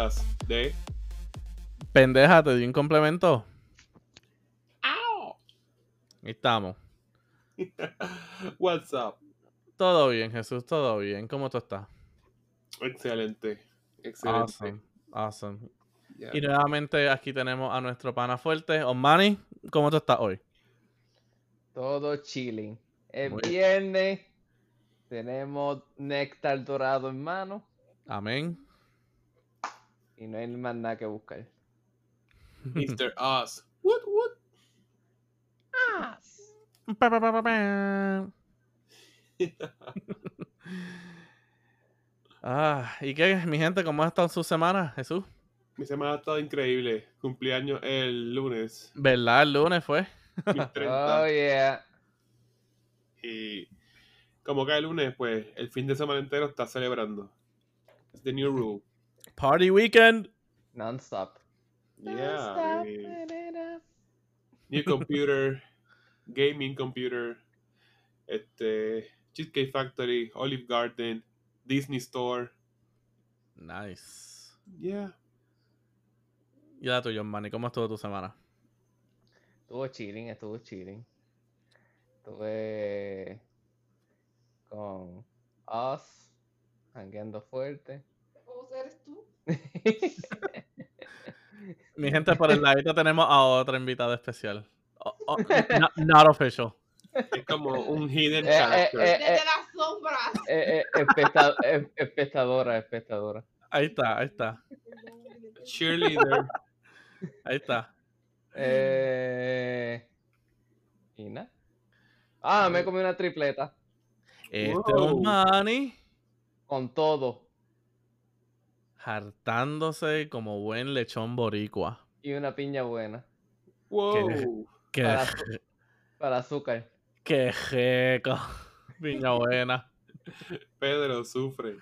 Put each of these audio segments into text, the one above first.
Podcast de Pendeja, te di un complemento. ¡Au! Ahí estamos. What's up? Todo bien, Jesús, todo bien. ¿Cómo tú estás? Excelente. Excelente. Awesome. Awesome. Y nuevamente aquí tenemos a nuestro pana fuerte, Osmani. ¿Cómo tú estás hoy? Todo chilling. Es Muy- viernes. Tenemos néctar dorado en mano. Amén. Y no hay más nada que buscar. Mr. Oz. What, what? Pa, pa, pa, pa, pa. Ah, ¿y qué, mi gente? ¿Cómo ha estado su semana, Jesús? Mi semana ha estado increíble. Cumpleaños el lunes. ¿Verdad? El lunes fue. mis 30. Oh, yeah. Y como cae el lunes, pues el fin de semana entero está celebrando. Es the new rule. Party weekend. Non-stop. Yeah. New computer, gaming computer, este, Cheesecake Factory, Olive Garden, Disney Store. Nice. Yeah. Y la tuya, Osmani, ¿cómo estuvo tu semana? Estuvo chilling, estuvo chilling. Estuve con Us, jangueando fuerte. Mi gente, por el ladito tenemos a otra invitada especial. O- o- no- not official. Es como un hidden Eh, eh, character. eh, Desde las sombras. Eh, eh, especta- eh, espectadora, espectadora. Ahí está, ahí está. Cheerleader. Ahí está. Eh... ¿Y nada? Ah, me comí una tripleta. Este Wow. Osmani Con todo. Hartándose como buen lechón boricua. Y una piña buena. Wow. Qué, Para, azúcar. qué jeco. Piña buena. Pedro sufre.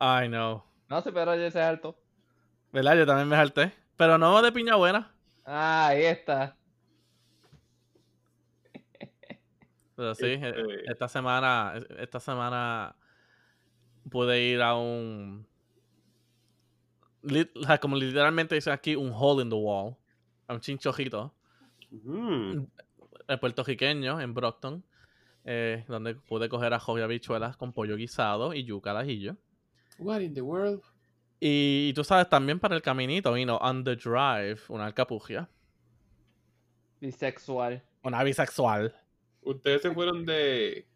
I know. No sé, pero ya se alto. ¿Verdad? Yo también me harté. Pero no de piña buena. Ah, ahí está. Pero sí, Este- esta semana, esta semana pude ir a un, lit- o sea, como literalmente dice aquí, un hole in the wall, a un chinchojito, Mm. el puertorriqueño en Brockton, eh, donde pude coger ajo y habichuelas con pollo guisado y yuca al ajillo. What in the world? Y, tú sabes, también para el caminito vino On the Drive, una alcapugia, Bisexual. una bisexual. Ustedes se fueron de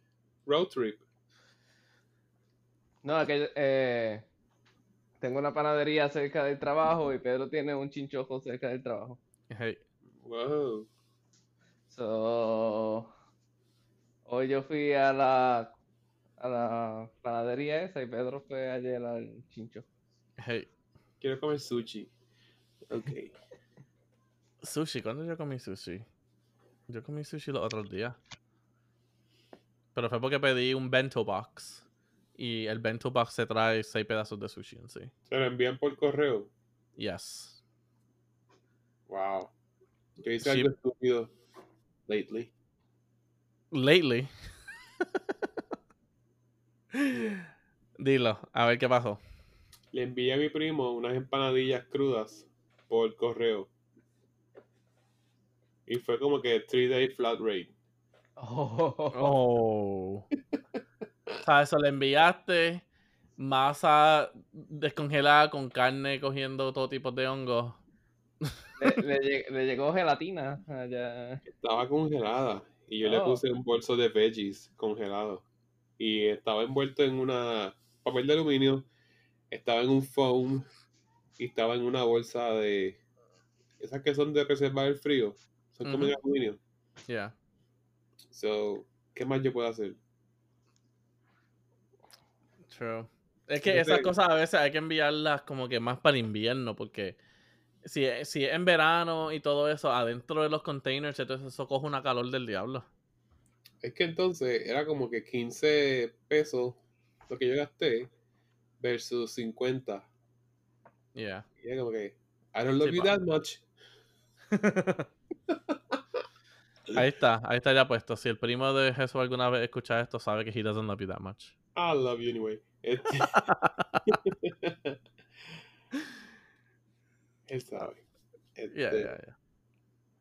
road trip. No, que eh, tengo una panadería cerca del trabajo y Pedro tiene un chinchojo cerca del trabajo. Hey, Wow. So, hoy yo fui a la a la panadería esa y Pedro fue ayer al chincho. hey. Quiero comer sushi. Ok. Sushi, ¿cuándo yo comí sushi? Yo comí sushi los otros días. Pero fue porque pedí un bento box. Y el bento box se trae seis pedazos de sushi en sí. Se lo envían por correo. Yes. Wow. Yo hice Sí. algo estúpido lately. Lately. Dilo, a ver qué pasó. Le envié a mi primo unas empanadillas crudas por correo. Y fue como que 3 day flat rate. Oh, Oh. O sea, eso le enviaste masa descongelada con carne cogiendo todo tipo de hongos. le, le lleg- le llegó gelatina allá. Estaba congelada. Y yo le Oh. puse un bolso de veggies congelado. Y estaba envuelto en una papel de aluminio. Estaba en un foam. Y estaba en una bolsa de. Esas que son de reservar el frío. Son como en aluminio. Yeah. So, ¿qué más yo puedo hacer? True. Es que esas cosas a veces hay que enviarlas como que más para el invierno, porque si, es- si es en verano y todo eso, adentro de los containers, entonces eso coge una calor del diablo. Es que entonces era como que 15 pesos lo que yo gasté versus 50. Yeah. Y era como que, I don't love Sí, you that much. ahí está, ahí está ya puesto. Si el primo de Jesús alguna vez escucha esto, sabe que he doesn't love you that much. I love you anyway. Este- Él sabe. Este, Yeah, yeah, yeah.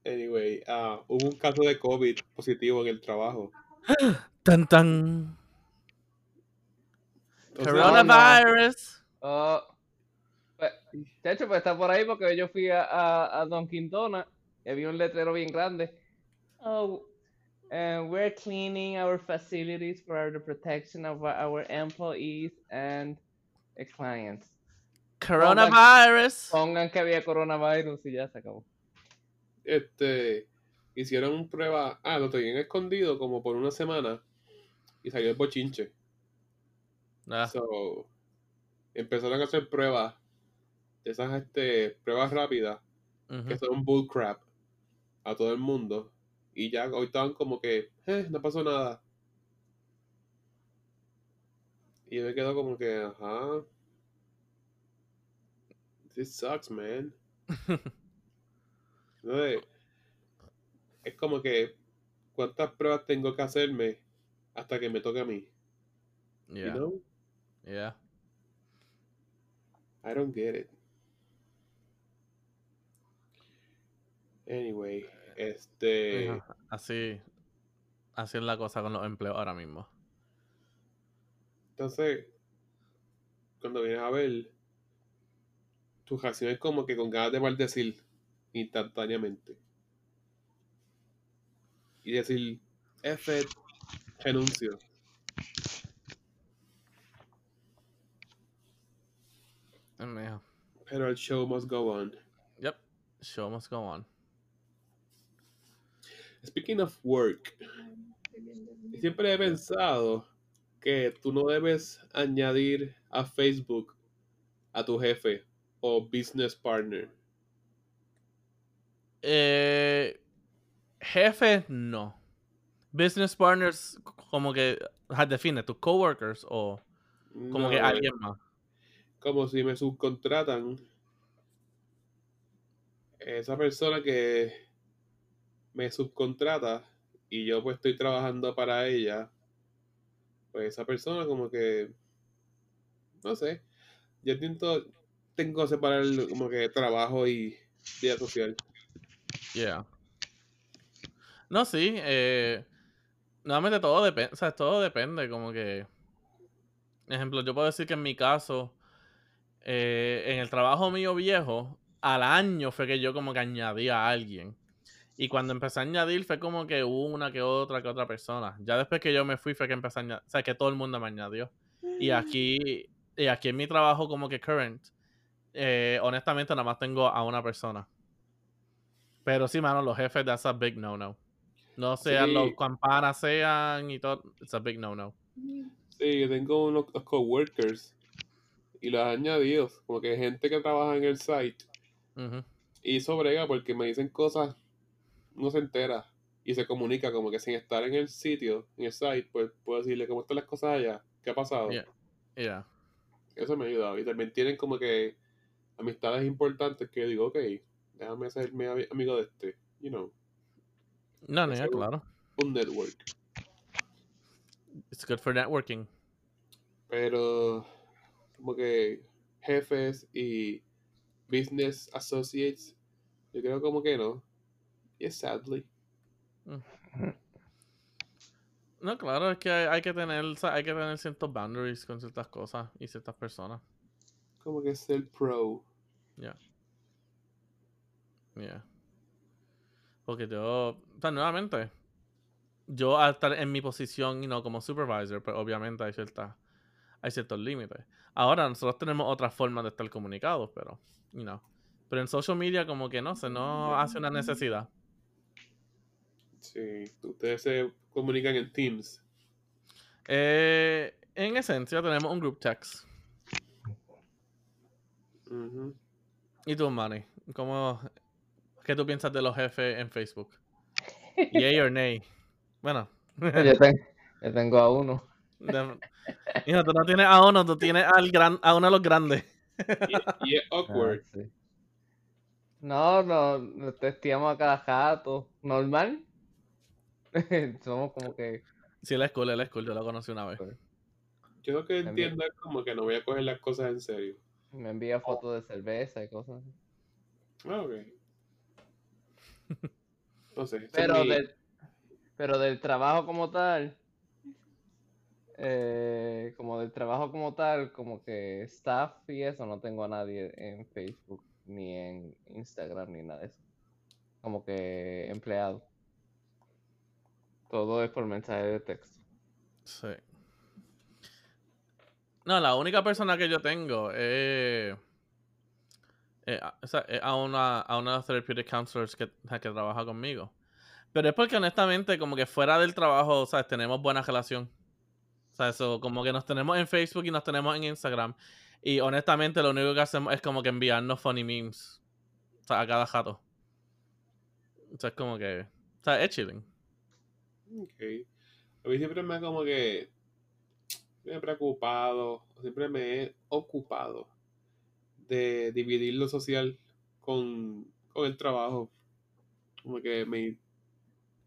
Anyway, ah, hubo un caso de COVID positivo en el trabajo. Tan tan. O sea, Coronavirus. Oh, pues, de hecho, pues está por ahí porque yo fui a, a, a Dunkin' Donuts y había un letrero bien grande. Oh, uh, we're cleaning our facilities for the protection of our- employees and the clients. Coronavirus. Pongan que había coronavirus y ya se acabó. este, hicieron prueba, ah, lo tenían escondido como por una semana y salió el bochinche. Ah, So, empezaron a hacer pruebas de esas este, pruebas rápidas ujú. que son bullcrap a todo el mundo y ya hoy estaban como que, eh, no pasó nada. Y yo me quedo como que, ajá. This sucks, man. Entonces, es como que, ¿cuántas pruebas tengo que hacerme hasta que me toque a mí? You Yeah, know? yeah. I don't get it. Anyway, este. Ajá, Así, así es la cosa con los empleos ahora mismo. Entonces, cuando vienes a ver, tu reacción es como que con ganas de maldecir instantáneamente. Y decir, F, renuncio. Pero el show must go on. Yep. Show must go on. Speaking of work, siempre he pensado que tú no debes añadir a Facebook a tu jefe o business partner. Eh, jefe, no. Business partners, como que, ajá, define, tus coworkers o como que No, alguien más. como si me subcontratan esa persona que me subcontrata y yo pues estoy trabajando para ella pues esa persona como que no sé yo tengo que separar como que trabajo y vida social Yeah. No, sí. Eh, nuevamente todo depende. O sea, todo depende. Como que. Ejemplo, yo puedo decir que en mi caso, eh, en el trabajo mío viejo, al año fue que yo como que añadí a alguien. Y cuando empecé a añadir fue como que una que otra que otra persona. Ya después que yo me fui fue que empecé a añadir. O sea, que todo el mundo me añadió. Y aquí, y aquí en mi trabajo como que current, eh, honestamente nada más tengo a una persona. Pero sí, mano, los jefes, that's a big no-no. No sean Sí. los campanas sean y todo, it's a big no-no. sí yo tengo unos unos coworkers y los he añadido como que gente que trabaja en el site. Y eso brega porque me dicen cosas, no se entera y se comunica como que sin estar en el sitio, en el site, pues puedo decirle cómo están las cosas allá, qué ha pasado. Yeah. Yeah. Eso me ha ayudado. Y también tienen como que amistades importantes que yo digo, ok, déjame hacerme ami- amigo de este, you know, No, no, ya, claro. un network. It's good for networking. Pero como que jefes y business associates, yo creo como que no. Yes, sadly. No, claro, es que hay, hay que tener, o sea, hay que tener ciertos boundaries con ciertas cosas y ciertas personas. Como que ser pro. Yeah. Yeah. Porque yo, o sea, nuevamente, yo al estar en mi posición, y no como supervisor, pues obviamente hay ciertas, hay ciertos límites. Ahora nosotros tenemos otras formas de estar comunicados, pero, you know. Pero en social media como que no se no hace una necesidad. Sí, ustedes se comunican en Teams. Eh, en esencia tenemos un group text. ¿Y tú, Manny? ¿Cómo, ¿Qué tú piensas de los jefes en Facebook? Yay or nay. Bueno. Yo, ten- yo tengo a uno. de- Hijo, tú no tienes a uno, tú tienes al gran, a uno de los grandes. Y, y es awkward. Ah, sí. No, no, nos testeamos a cada rato. Normal. Somos como que. Sí, él es cool, él es cool, yo lo conocí una vez. Yo lo que entiendo es como que no voy a coger las cosas en serio. Me envía fotos de cerveza y cosas así. Ah, ok. No sé. Pero, mi- del, pero del trabajo como tal, eh, como del trabajo como tal, como que staff y eso, no tengo a nadie en Facebook, ni en Instagram, ni nada de eso. Como que empleado. Todo es por mensaje de texto. Sí. No, la única persona que yo tengo es, es sea, es a una, a una de las therapeutic counselors que, que trabaja conmigo. Pero es porque honestamente, como que fuera del trabajo, ¿sabes? Tenemos buena relación. O sea, eso, como que nos tenemos en Facebook y nos tenemos en Instagram. Y honestamente, lo único que hacemos es como que enviarnos funny memes. O sea, a cada jato. O sea, es como que. O sea, es chilling. Ok. A mí siempre me ha como que me he preocupado, siempre me he ocupado de dividir lo social con, con el trabajo. Como que me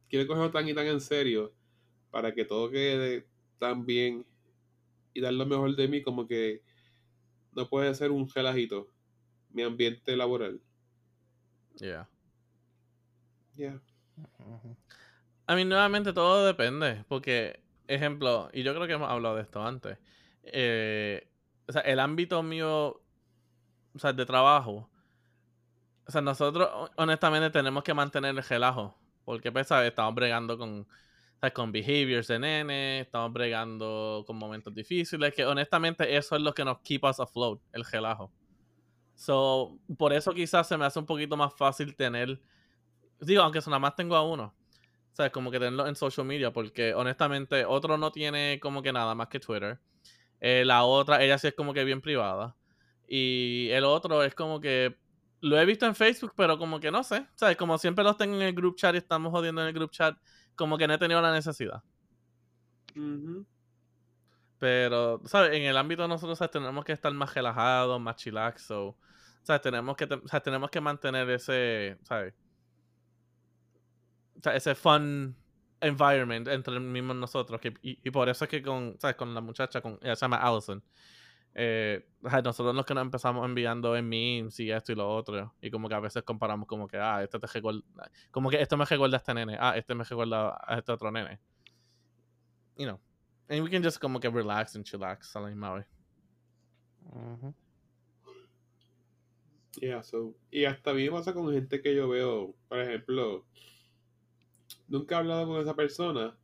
quiero cogerlo tan y tan en serio para que todo quede tan bien y dar lo mejor de mí como que no puede ser un relajito mi ambiente laboral. Yeah. Yeah. A mí nuevamente todo depende, porque, ejemplo, y yo creo que hemos hablado de esto antes, eh, o sea, el ámbito mío, o sea, de trabajo, o sea, nosotros ho- honestamente tenemos que mantener el relajo, porque, pues, ¿sabes? Estamos bregando con, ¿sabes? con behaviors de nene, estamos bregando con momentos difíciles, que honestamente eso es lo que nos keep us afloat, el relajo. So, por eso quizás se me hace un poquito más fácil tener, digo, aunque nada más tengo a uno, ¿sabes? Como que tenerlo en social media, porque honestamente otro no tiene como que nada más que Twitter. Eh, la otra, ella sí es como que bien privada. Y el otro es como que lo he visto en Facebook, pero como que no sé, ¿sabes? Como siempre los tengo en el group chat y estamos jodiendo en el group chat, como que no he tenido la necesidad. Ujú. Pero, ¿sabes? En el ámbito de nosotros, ¿sabes? Tenemos que estar más relajados, más chillax, so, ¿sabes? Tenemos que, te- o sea, tenemos que mantener ese, ¿sabes? O sea, ese fun environment entre mismos nosotros. Que, y, y por eso es que con, ¿sabes? Con la muchacha, con, ella se llama Allison. Eh, nosotros los que nos empezamos enviando en memes y esto y lo otro. Y como que a veces comparamos como que, ah, este te recuerda, como que esto me recuerda a este nene. Ah, este me recuerda a este otro nene. You know. And we can just como que relax and chillax a la misma vez. Yeah, so, y hasta a mí me pasa con gente que yo veo, por ejemplo, nunca he hablado con esa persona,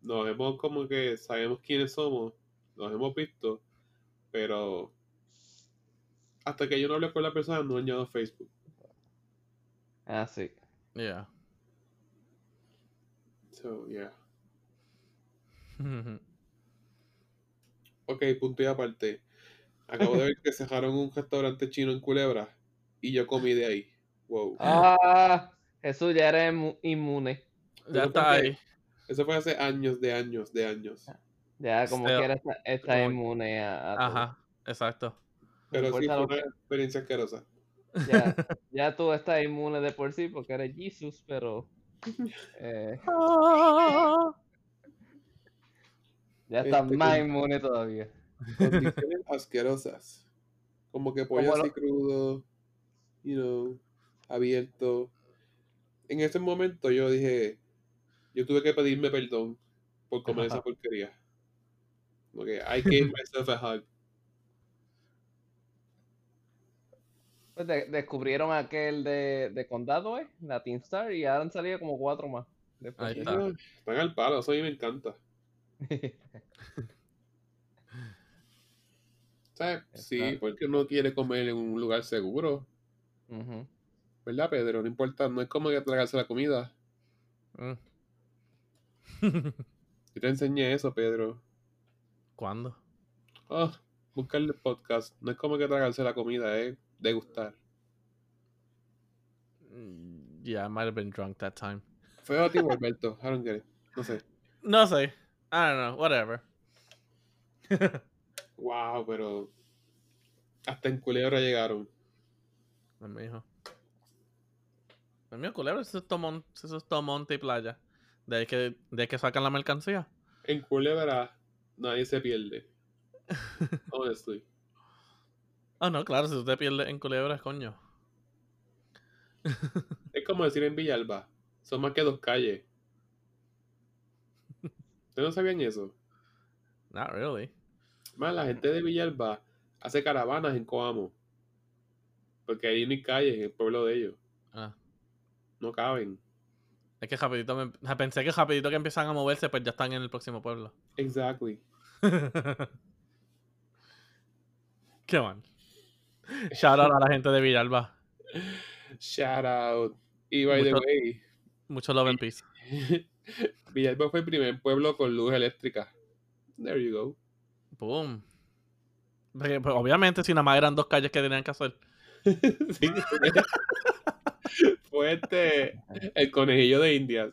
nos hemos como que sabemos quiénes somos, nos hemos visto, pero hasta que yo no hable con la persona no añado Facebook. Ah, sí. Yeah. So, yeah. Ok, punto y aparte. Acabo de ver que cerraron un restaurante chino en Culebra y yo comí de ahí. Wow. Ah, Jesús ya era inmu- inmune. Ya Eso está fue ahí. Eso fue hace años, de años, de años. Ya como Still, está, está como- inmune a. Ajá, exacto. Pero sí fue una que- experiencia asquerosa. ya, ya tú estás inmune de por sí porque eres Jesus, pero eh, ya estás Este, más inmune todavía. Condiciones asquerosas. Como que pollo Como lo- así crudo, you know, abierto. En ese momento yo dije, yo tuve que pedirme perdón por comer esa porquería. Como que I gave myself a hug. Pues de- descubrieron aquel de, de Condado, ¿eh? La Team Star, y ahora han salido como cuatro más. después Ahí de está. eso. Están al palo, eso a mí me encanta. ¿Sabes? Sí, porque uno quiere comer en un lugar seguro. Ujú. ¿Verdad, Pedro? No importa, no es como que tragarse la comida. Mm. Yo te enseñé eso, Pedro. ¿Cuándo? Oh, buscarle el podcast. No es como que tragarse la comida, es degustar. Mm, Yeah, I might have been drunk that time. Fue a ti Alberto. I don't get it. No sé. No sé. I don't know, whatever. Wow, pero hasta en Culebra llegaron. Es mi hijo. Es mío, culebra, eso es, eso es todo monte y playa. De ahí que, de ahí que sacan la mercancía. En Culebra nadie se pierde. Honestly. Ah, no, claro, si usted pierde en culebra, coño. Es como decir en Villalba, son más que dos calles. ¿Ustedes no sabían eso? Not really. Más la gente de Villalba hace caravanas en Coamo. Porque ahí hay calles en el pueblo de ellos. Ah. No caben. Es que rapidito me... pensé que rapidito que empiezan a moverse, pues ya están en el próximo pueblo. Exactly. Qué man. Shout out a la gente de Villalba. Shout out. Y by the way, Mucho love and peace. Villalba fue el primer pueblo con luz eléctrica. There you go. Boom. Porque, pues, obviamente, si nada más eran dos calles que tenían que hacer. Sí. Fue este el conejillo de Indias.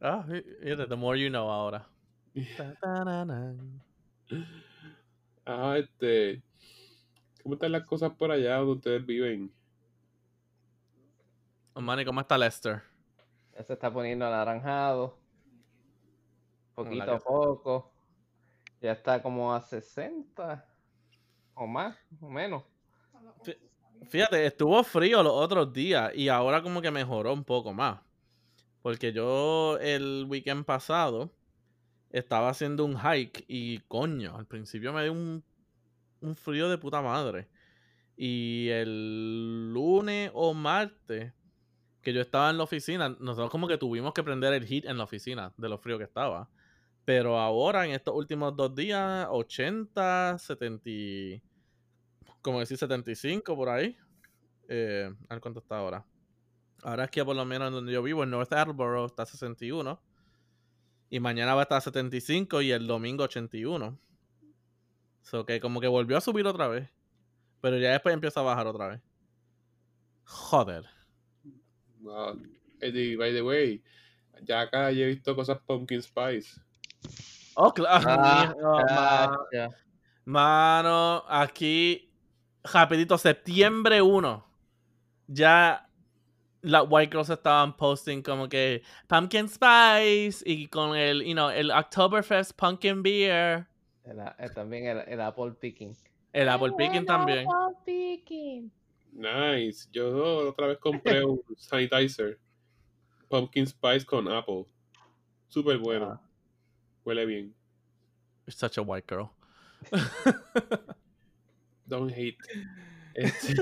Ah, fíjate, the more you know ahora. Ah, este. ¿Cómo están las cosas por allá donde ustedes viven? Oh, Manny, ¿cómo está Lester? Ya se está poniendo anaranjado. Poquito a poco. Ya está como a 60 o más, o menos. Fíjate, estuvo frío los otros días y ahora como que mejoró un poco más. Porque yo el weekend pasado estaba haciendo un hike y coño, al principio me dio un, un frío de puta madre. Y el lunes o martes que yo estaba en la oficina, nosotros como que tuvimos que prender el heat en la oficina de lo frío que estaba. Pero ahora en estos últimos dos días, 80, 70, y- como decir 75 por ahí. Eh, a ver cuánto está ahora. Ahora es que por lo menos en donde yo vivo, en North Attleboro, está 61. Y mañana va a estar 75 y el domingo 81. So que como que volvió a subir otra vez. Pero ya después empieza a bajar otra vez. Joder. Y by the way, ya acá yo he visto cosas pumpkin spice. Oh, claro. Ah, mijo, ma- ya. Mano, aquí, rapidito, septiembre 1. Ya las White Girls estaban posting como que Pumpkin Spice y con el, you know, el Oktoberfest Pumpkin Beer. El eh, también el, el Apple Picking. El Apple Picking también. Nice. Yo otra vez compré un sanitizer. Pumpkin spice con apple. Súper bueno. Ah. Huele bien. You're such a white girl. Don't hate. Este,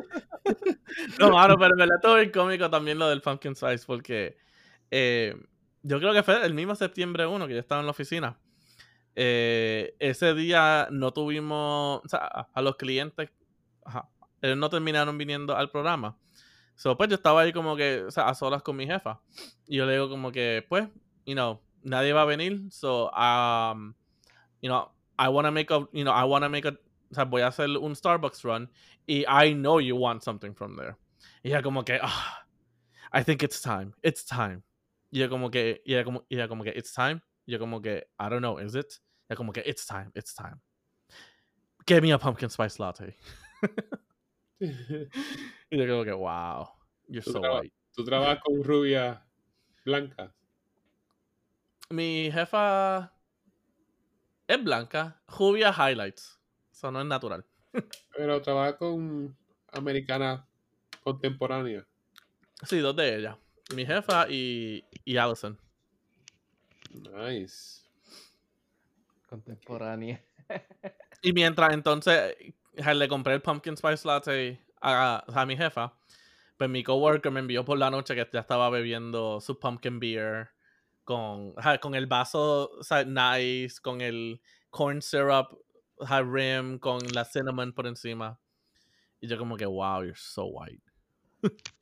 No, mano, pero me la todo bien cómico también lo del Pumpkin Spice porque eh, yo creo que fue el mismo septiembre 1 que yo estaba en la oficina. Eh, ese día no tuvimos, o sea, a, a los clientes, ajá, ellos no terminaron viniendo al programa. So, pues yo estaba ahí como que, o sea, a solas con mi jefa. Y yo le digo como que, pues, you know, nadie va a venir. So, um, you know, I want to make a, you know, I want to make a, o sea, voy a hacer un Starbucks run. Y I know you want something from there. Y ella como que, ah, I think it's time, it's time. Y ella como que, y ella como, y ella como que, it's time. Y yo como que, I don't know, is it? Y ella como que, it's time, it's time. Give me a pumpkin spice latte. Y yo como que, wow, you're so traba- white. Tú trabajas con rubia blanca. Mi jefa es blanca, rubia highlights. Eso no es natural. Pero trabajas con americana contemporánea. Sí, dos de ellas. Mi jefa y, y Allison. Nice. Contemporánea. Y mientras entonces ja, le compré el pumpkin spice latte a, a mi jefa, pues mi coworker me envió por la noche que ya estaba bebiendo su pumpkin beer con, con el vaso o sea, nice, con el corn syrup ja, rim, con la cinnamon por encima. Y yo como que, wow, you're so white.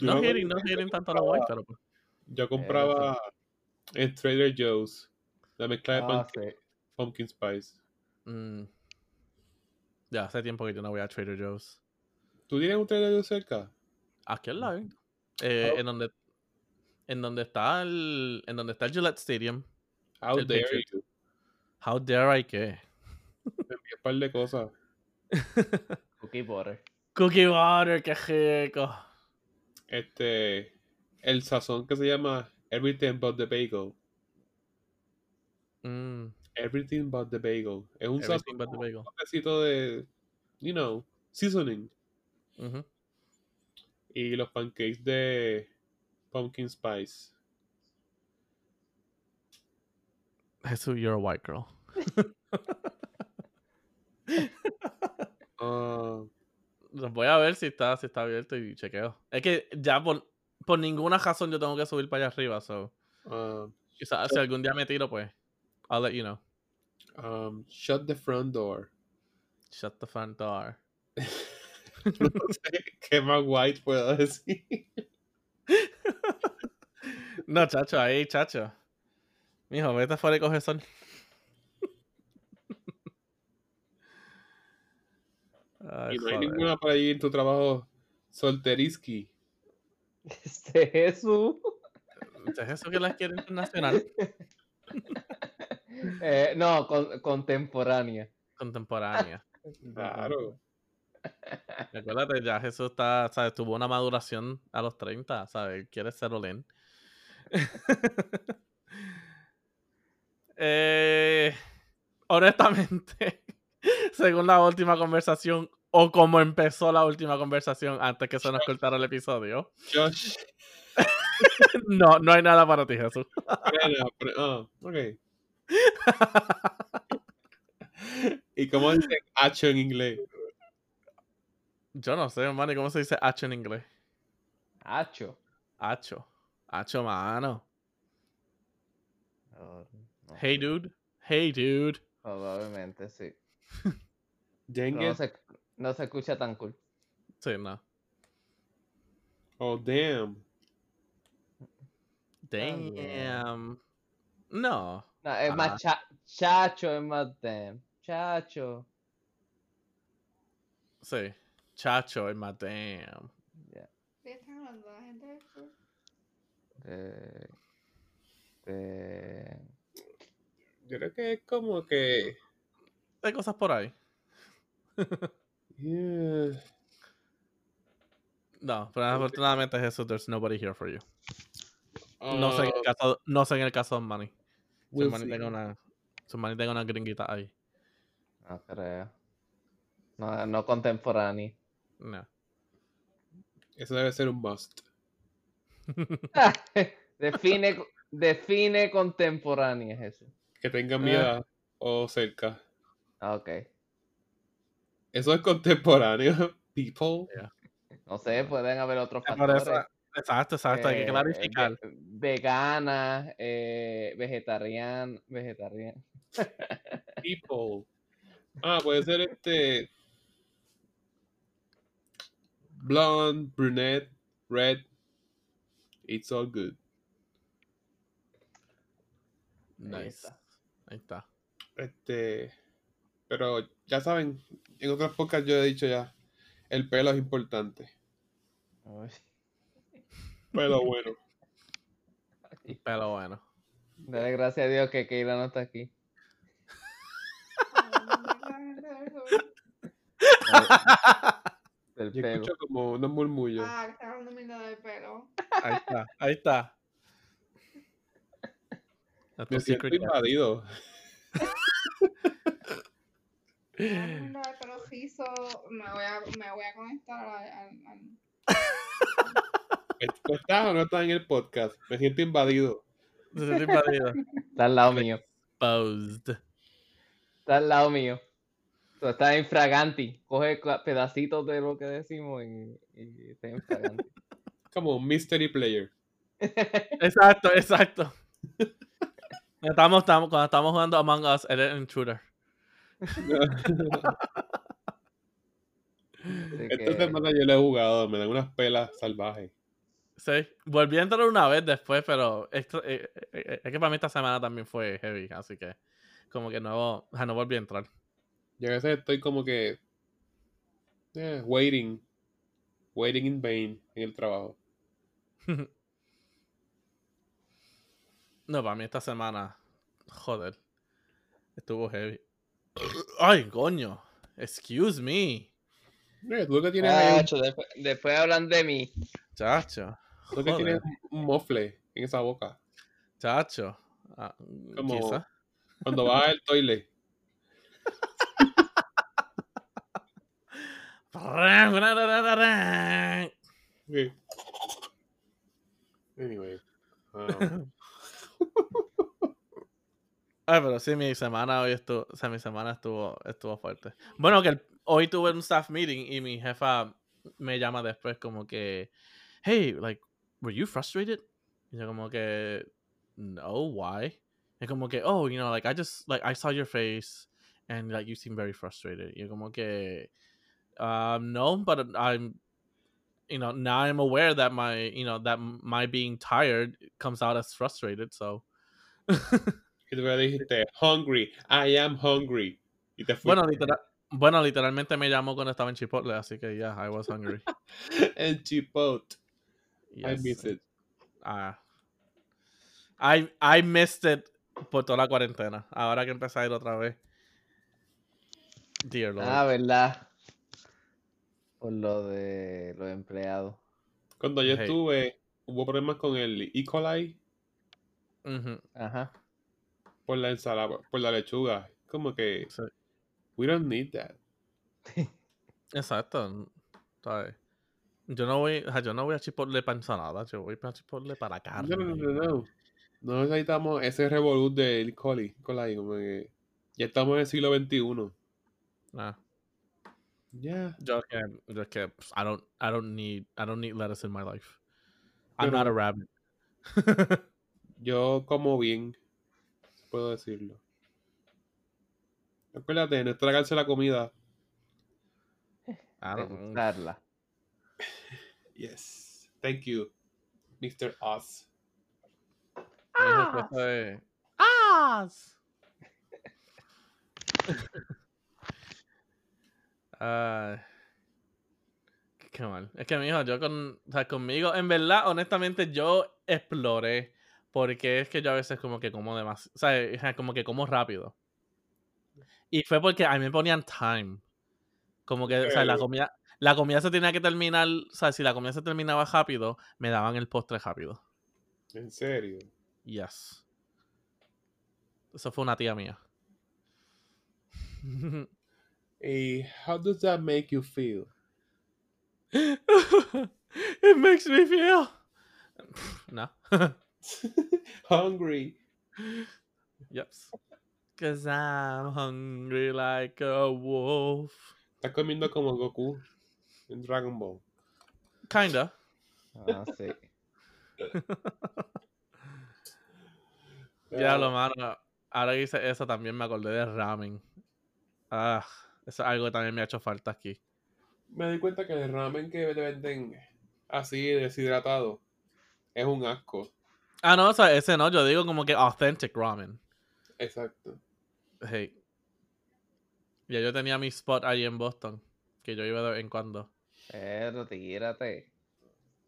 No hating, no yo tanto a la white, pero pues. Yo compraba en Trader Joe's la mezcla de Ah, pumpkin, sí. pumpkin spice. mm. Ya, hace tiempo que yo no voy a Trader Joe's. ¿Tú tienes un Trader Joe's cerca? Aquí al lado. eh, Oh. en donde en donde está el en donde está el Gillette Stadium. How El dare you. How dare I que? Me envié un par de cosas. Cookie butter. Cookie water, qué rico. Este, el sazón que se llama Everything But the Bagel. Mm, Everything but the bagel. Es un Everything sazón, un toquecito de, you know, seasoning. Y los pancakes de pumpkin spice. Jesús, you're a white girl. Los voy a ver si está, si está abierto y chequeo. Es que ya por, por ninguna razón yo tengo que subir para allá arriba. So, ah, quizás si algún día me tiro, pues, I'll let you know. um, shut the front door. Shut the front door. no sé qué más white puedo decir. No, chacho, ahí, chacho. Mijo, vete afuera y coge sol. Ay, y no hay joder. ninguna por ahí en tu trabajo solteriski. Este Jesús. ¿Es eso que la quiere internacional? Eh, no, con- contemporánea. Contemporánea. Claro. Recuérdate, ya Jesús está, ¿sabes? Tuvo una maduración a los 30, ¿sabes? Quiere ser Olén. eh, honestamente, según la última conversación, o como empezó la última conversación antes que se nos cortara el episodio, Josh. no, no hay nada para ti, Jesús. Frena, fre- ah, ok. ¿Y cómo dice hacho en inglés? Yo no sé, hermano, ¿y cómo se dice hacho en inglés? Hacho. Hacho. Hacho, mano. Oh, Hey, dude. Hey, dude. Probablemente sí. Pero no, se, no se escucha tan cool. Sí, no. Oh, damn. También. Damn. No. No, es Ah. más cha- chacho, es más damn. Chacho. Sí. Chacho es más damn. Ya. ¿Qué están hablando la gente de sur? De- de- Yo creo que es como que. Hay cosas por ahí. yeah. No, pero afortunadamente Jesús, there's nobody here for you. No sé en el Ah, caso, no sé en el caso de Manny. Su we'll Manny see. tenga una, su Manny tenga una gringuita ahí. No creo. No, no contemporáneo. No. Eso debe ser un must. define, define contemporánea, Jesús. Que tenga mi Ah. edad o cerca. Ah, Ok. Eso es contemporáneo. People. No sé, pueden haber otros factores. exacto, exacto, hay que Eh, clarificar. ve- vegana, eh, vegetarian, vegetarian. People. Ah, puede ser este. Blonde, brunette, red. It's all good. Nice. Está. Ahí está. Este. Pero ya saben, en otras podcasts yo he dicho ya. El pelo es importante. Uy. Pelo bueno. Pero bueno. Dale gracias a Dios que Keira no está aquí. Del Yo pelo. escucho como unos murmullos. Ah, que están hablando mierda del pelo. Ahí está. Ahí está. Nuestro Me siento invadido. Me voy a, me voy a conectar al, al- al- ¿Tú ¿Estás o no estás en el podcast? Me siento invadido. Se siente invadido. Está al lado mío. Exposed. Está al lado mío. Tú estás infraganti. Coge cua- pedacitos de lo que decimos y, y está infraganti. Como un mystery player. Exacto, exacto. Estamos, estamos, cuando estamos jugando Among Us, eres un intruder. Así Esta que- semana yo lo he jugado, me dan unas pelas salvajes. Sí, volví a entrar una vez después, pero esto- eh, eh, eh, es que para mí esta semana también fue heavy, así que como que no, o sea, no volví a entrar. Y a veces estoy como que eh, waiting, waiting in vain en el trabajo. No, para mí esta semana, joder, estuvo heavy. Ay, coño, excuse me, tú que tienes ahí, Chacho, después, después hablan de mí. chacho, tú que tienes un mofle en esa boca. chacho. Ah, Como- quizá. Cuando vas al toilet. Sí. Anyway. um, Ay, pero sí, mi semana hoy estuvo, mi semana estuvo, estuvo fuerte. Bueno, que hoy tuve un staff meeting y mi jefa me llama después como que, hey, like, were you frustrated? Y yo como que, no, why? Y como que, oh, you know, like, I just, like, I saw your face and, like, you seem very frustrated. Y yo como que, um, no, but I'm, you know, now I'm aware that my, you know, that my being tired comes out as frustrated, so. y tú le dijiste, hungry, I am hungry. Y te fuiste. Bueno, literal, bueno, literalmente me llamó cuando estaba en Chipotle, así que ya, I was hungry. And chipotle. I Yes. miss it. Ah. I, I missed it por toda la cuarentena. Ahora que empecé a ir otra vez. Dear Lord. Ah, verdad. Por lo de los empleados. Cuando yo Hey. estuve, hubo problemas con el E. coli Ajá. por la ensalada, por la lechuga. Como que, sí. we don't need that. Exacto. ¿sabes? Yo no voy, o sea, yo no voy a Chipotle para ensalada, yo voy para Chipotle para carne. No, no, no, no, no. No necesitamos ese revolut del E. coli, coli, como que ya estamos en el siglo XXI. Ah, Que pues, I don't, I don't need, I don't need lettuce in my life. I'm Pero- not a rabbit. Yo como bien, puedo decirlo. Acuérdate, no tragarse la comida. I don't, gustarla. Yes. Thank you, Mr. Oz. Mi jefe Ay, qué mal. Es que, mijo, yo con, o sea, conmigo, en verdad, honestamente, yo exploré. Porque es que yo a veces como que como demasiado, o sea, como que como rápido. Y fue porque a mí me ponían time. Como que, o sea, la comida, la comida se tenía que terminar, o sea, si la comida se terminaba rápido, me daban el postre rápido. En serio. Yes. Eso fue una tía mía. Y how does that make you feel? It makes me feel. No. Hungry. yes. Cause I'm hungry like a wolf. Estás comiendo como Goku en Dragon Ball. Kinda. Ah, sí. Ya Ah, lo mano. Ahora que hice eso también me acordé de ramen. Ah, eso es algo que también me ha hecho falta aquí. Me di cuenta que el ramen que te venden así deshidratado es un asco. Ah, no, o sea, ese no, yo digo como que authentic ramen. Exacto. Hey. Ya yo tenía mi spot allí en Boston, que yo iba de vez en cuando. Pero tírate.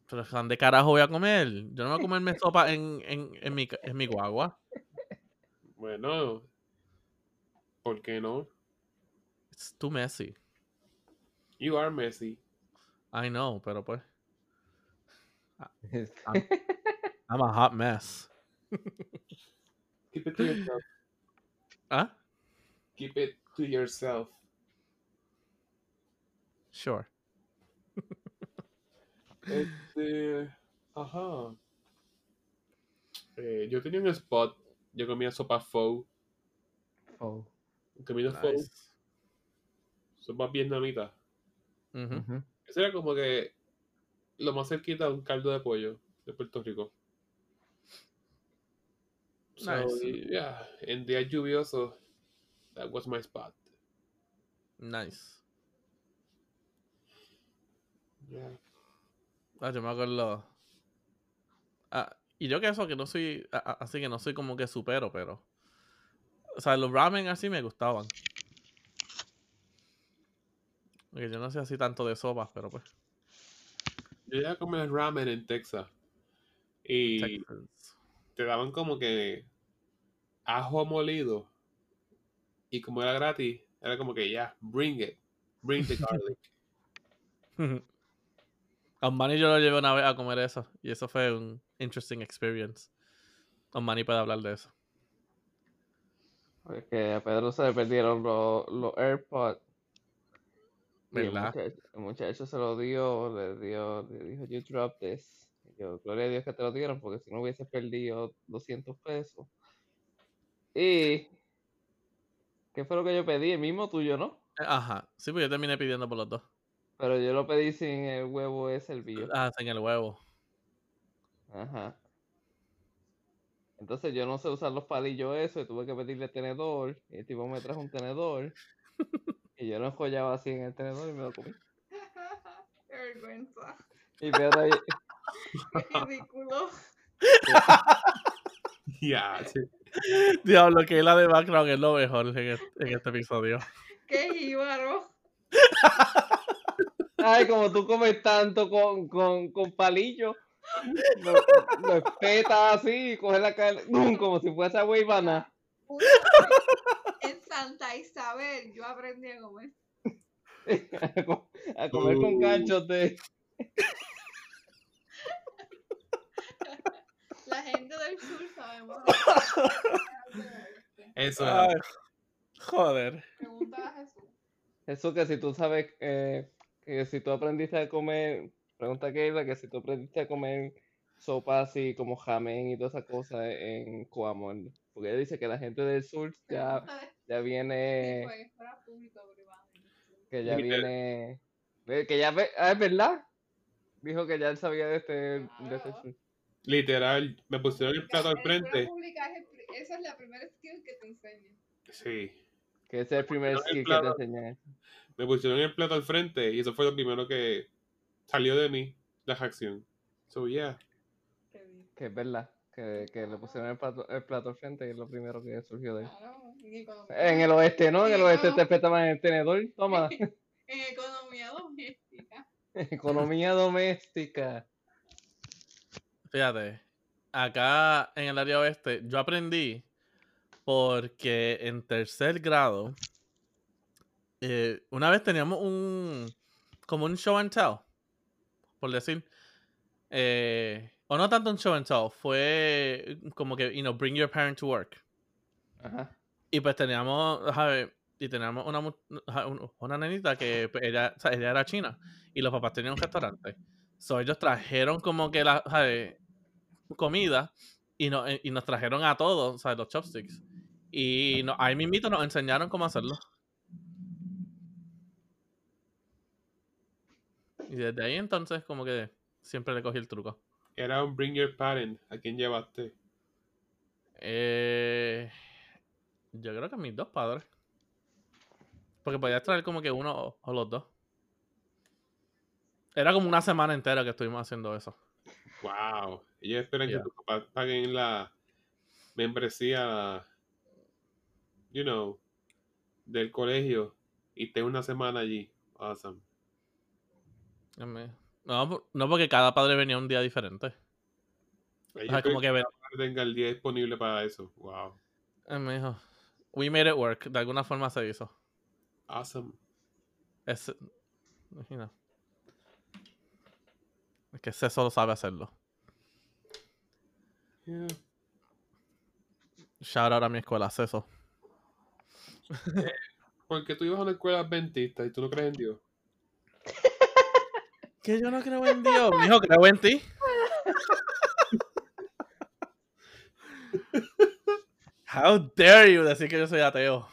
Pero ¿dónde carajo voy a comer? Yo no voy a comerme sopa en, en, en, mi, en mi guagua. Bueno, ¿por qué no? It's too messy. You are messy. I know, pero pues. I'm a hot mess. Keep it to yourself. ¿Ah? Keep it to yourself. Sure. Este, ajá. Eh, yo tenía un spot. Yo comía sopa pho. Oh. Comía pho. Nice. Sopa vietnamita. Ujú. Ujú. Eso era como que lo más cerquita de un caldo de pollo de Puerto Rico. So, Nice. yeah, en días lluviosos, that was my spot. Nice. Yeah. Ah, yo me acuerdo. Ah, y yo que eso, que no soy. a- a- Así que no soy como que supero, pero. O sea, los ramen así me gustaban. Porque yo no sé así tanto de sopas, pero pues. Yo iba a comer ramen en Texas. Y Texas. te daban como que ajo molido. Y como era gratis, era como que ya, bring it. Bring the garlic. Osmani yo lo llevé una vez a comer eso. Y eso fue un interesting experience. Osmani puede hablar de eso. Porque a Pedro se le perdieron los, los AirPods. El ¿Verdad? muchacho, el muchacho se lo dio, le dio, le dijo, you drop this. Y yo, gloria a Dios que te lo dieron, porque si no hubiese perdido 200 pesos. Y, ¿qué fue lo que yo pedí? El mismo tuyo, ¿no? Ajá. Sí, pues yo terminé pidiendo por los dos. Pero yo lo pedí sin el huevo ese hervido. Ah, en el huevo. Ajá. Entonces yo no sé usar los palillos eso y tuve que pedirle tenedor. Y el tipo me trajo un tenedor. y yo lo enjollaba así en el tenedor y me lo comí. Qué vergüenza. Y Pedro ahí, Qué ridículo. Ya, sí. Diablo, que la de background es lo mejor en este, en este episodio. Qué jíbaro. Ay, como tú comes tanto con, con, con palillos. Lo, lo espetas así y coges la carne ¡bum! como si fuese agua y banana. Una vez En Santa Isabel yo aprendí a comer. a, co- a comer con ganchos de. La gente del sur sabemos. Eso Ay, es. joder. Pregunta a Jesús. Eso que si tú sabes eh, que si tú aprendiste a comer, pregunta a Keila que si tú aprendiste a comer sopa así como jamén y todas esas cosas en Coamón. Porque ella dice que la gente del sur ya, ya viene, que ya viene, que ya ve, ah, es verdad. Dijo que ya él sabía de este, de este sur. Literal, me pusieron el plato al frente. pública es el pri- esa es la primera skill que te enseñan. Sí. Que ese es el primer el skill que te enseñan. Me pusieron el plato al frente y eso fue lo primero que salió de mí, la reacción. So, yeah. Qué bien. Que es verdad. Que, que le pusieron el plato, el plato al frente y es lo primero que surgió de él. Claro, en el oeste, ¿no? En el oeste te petaban el tenedor. Toma. en economía doméstica. Economía doméstica. Fíjate, acá en el área oeste, yo aprendí porque en tercer grado, eh, una vez teníamos un, como un show and tell, por decir, eh, o no tanto un show and tell, fue como que, you know, bring your parent to work. Ajá. Y pues teníamos, ¿sabes? Y teníamos una, una nenita que pues, ella, o sea, ella era china y los papás tenían un restaurante. So ellos trajeron como que la ¿sabes? comida y, no, y nos trajeron a todos, ¿sabes? Los chopsticks. Y no, ahí mismito nos enseñaron cómo hacerlo. Y desde ahí entonces como que siempre le cogí el truco. Era un Bring Your Parent. ¿A quién llevaste? Eh, yo creo que mis dos padres. Porque podías traer como que uno o, o los dos. Era como una semana entera que estuvimos haciendo eso. Wow. Ellos esperan Yeah. que tus papás paguen la membresía, you know, del colegio y estés una semana allí. Awesome. Me- No, no porque cada padre venía un día diferente. Ellos Ajá, como que tenga el día disponible para eso. Wow. Eh, me dijo, we made it work. De alguna forma se hizo. Awesome. Es, you know. Es que César solo sabe hacerlo. Yeah. Shout out a mi escuela, César. Porque tú ibas a una escuela adventista y tú no crees en Dios. Que yo no creo en Dios. Mijo, creo en ti. How dare you decir que yo soy ateo.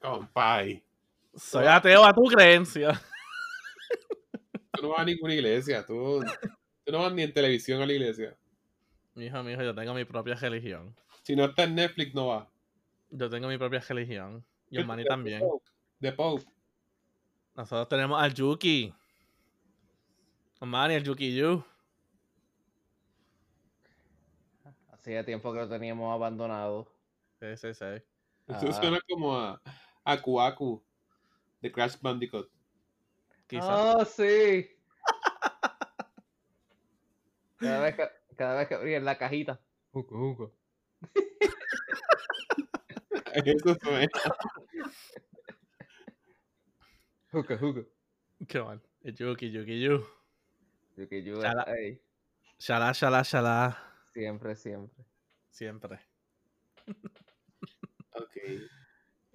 Compay. Soy ateo a tu creencia. Tú no vas a ninguna iglesia. Tú, tú no vas ni en televisión a la iglesia. Mijo, mijo, yo tengo mi propia religión. Si no está en Netflix, no va. Yo tengo mi propia religión. Y también. De Pope. Nosotros tenemos al Yuki. Omani, el Yuki Yu. Hacía tiempo que lo teníamos abandonado. Sí, sí, sí. Eso Ah. suena como a, a Kuaku de Crash Bandicoot. Quizás. ¡Oh, sí! Cada vez que, cada vez que abría la cajita. Juco, juco. Eso suena. Juco, juco. Qué mal. El Yuki, Yuki Yu. Yo que ey, Shalá, shalá, shalá. siempre, siempre. Siempre. Ok.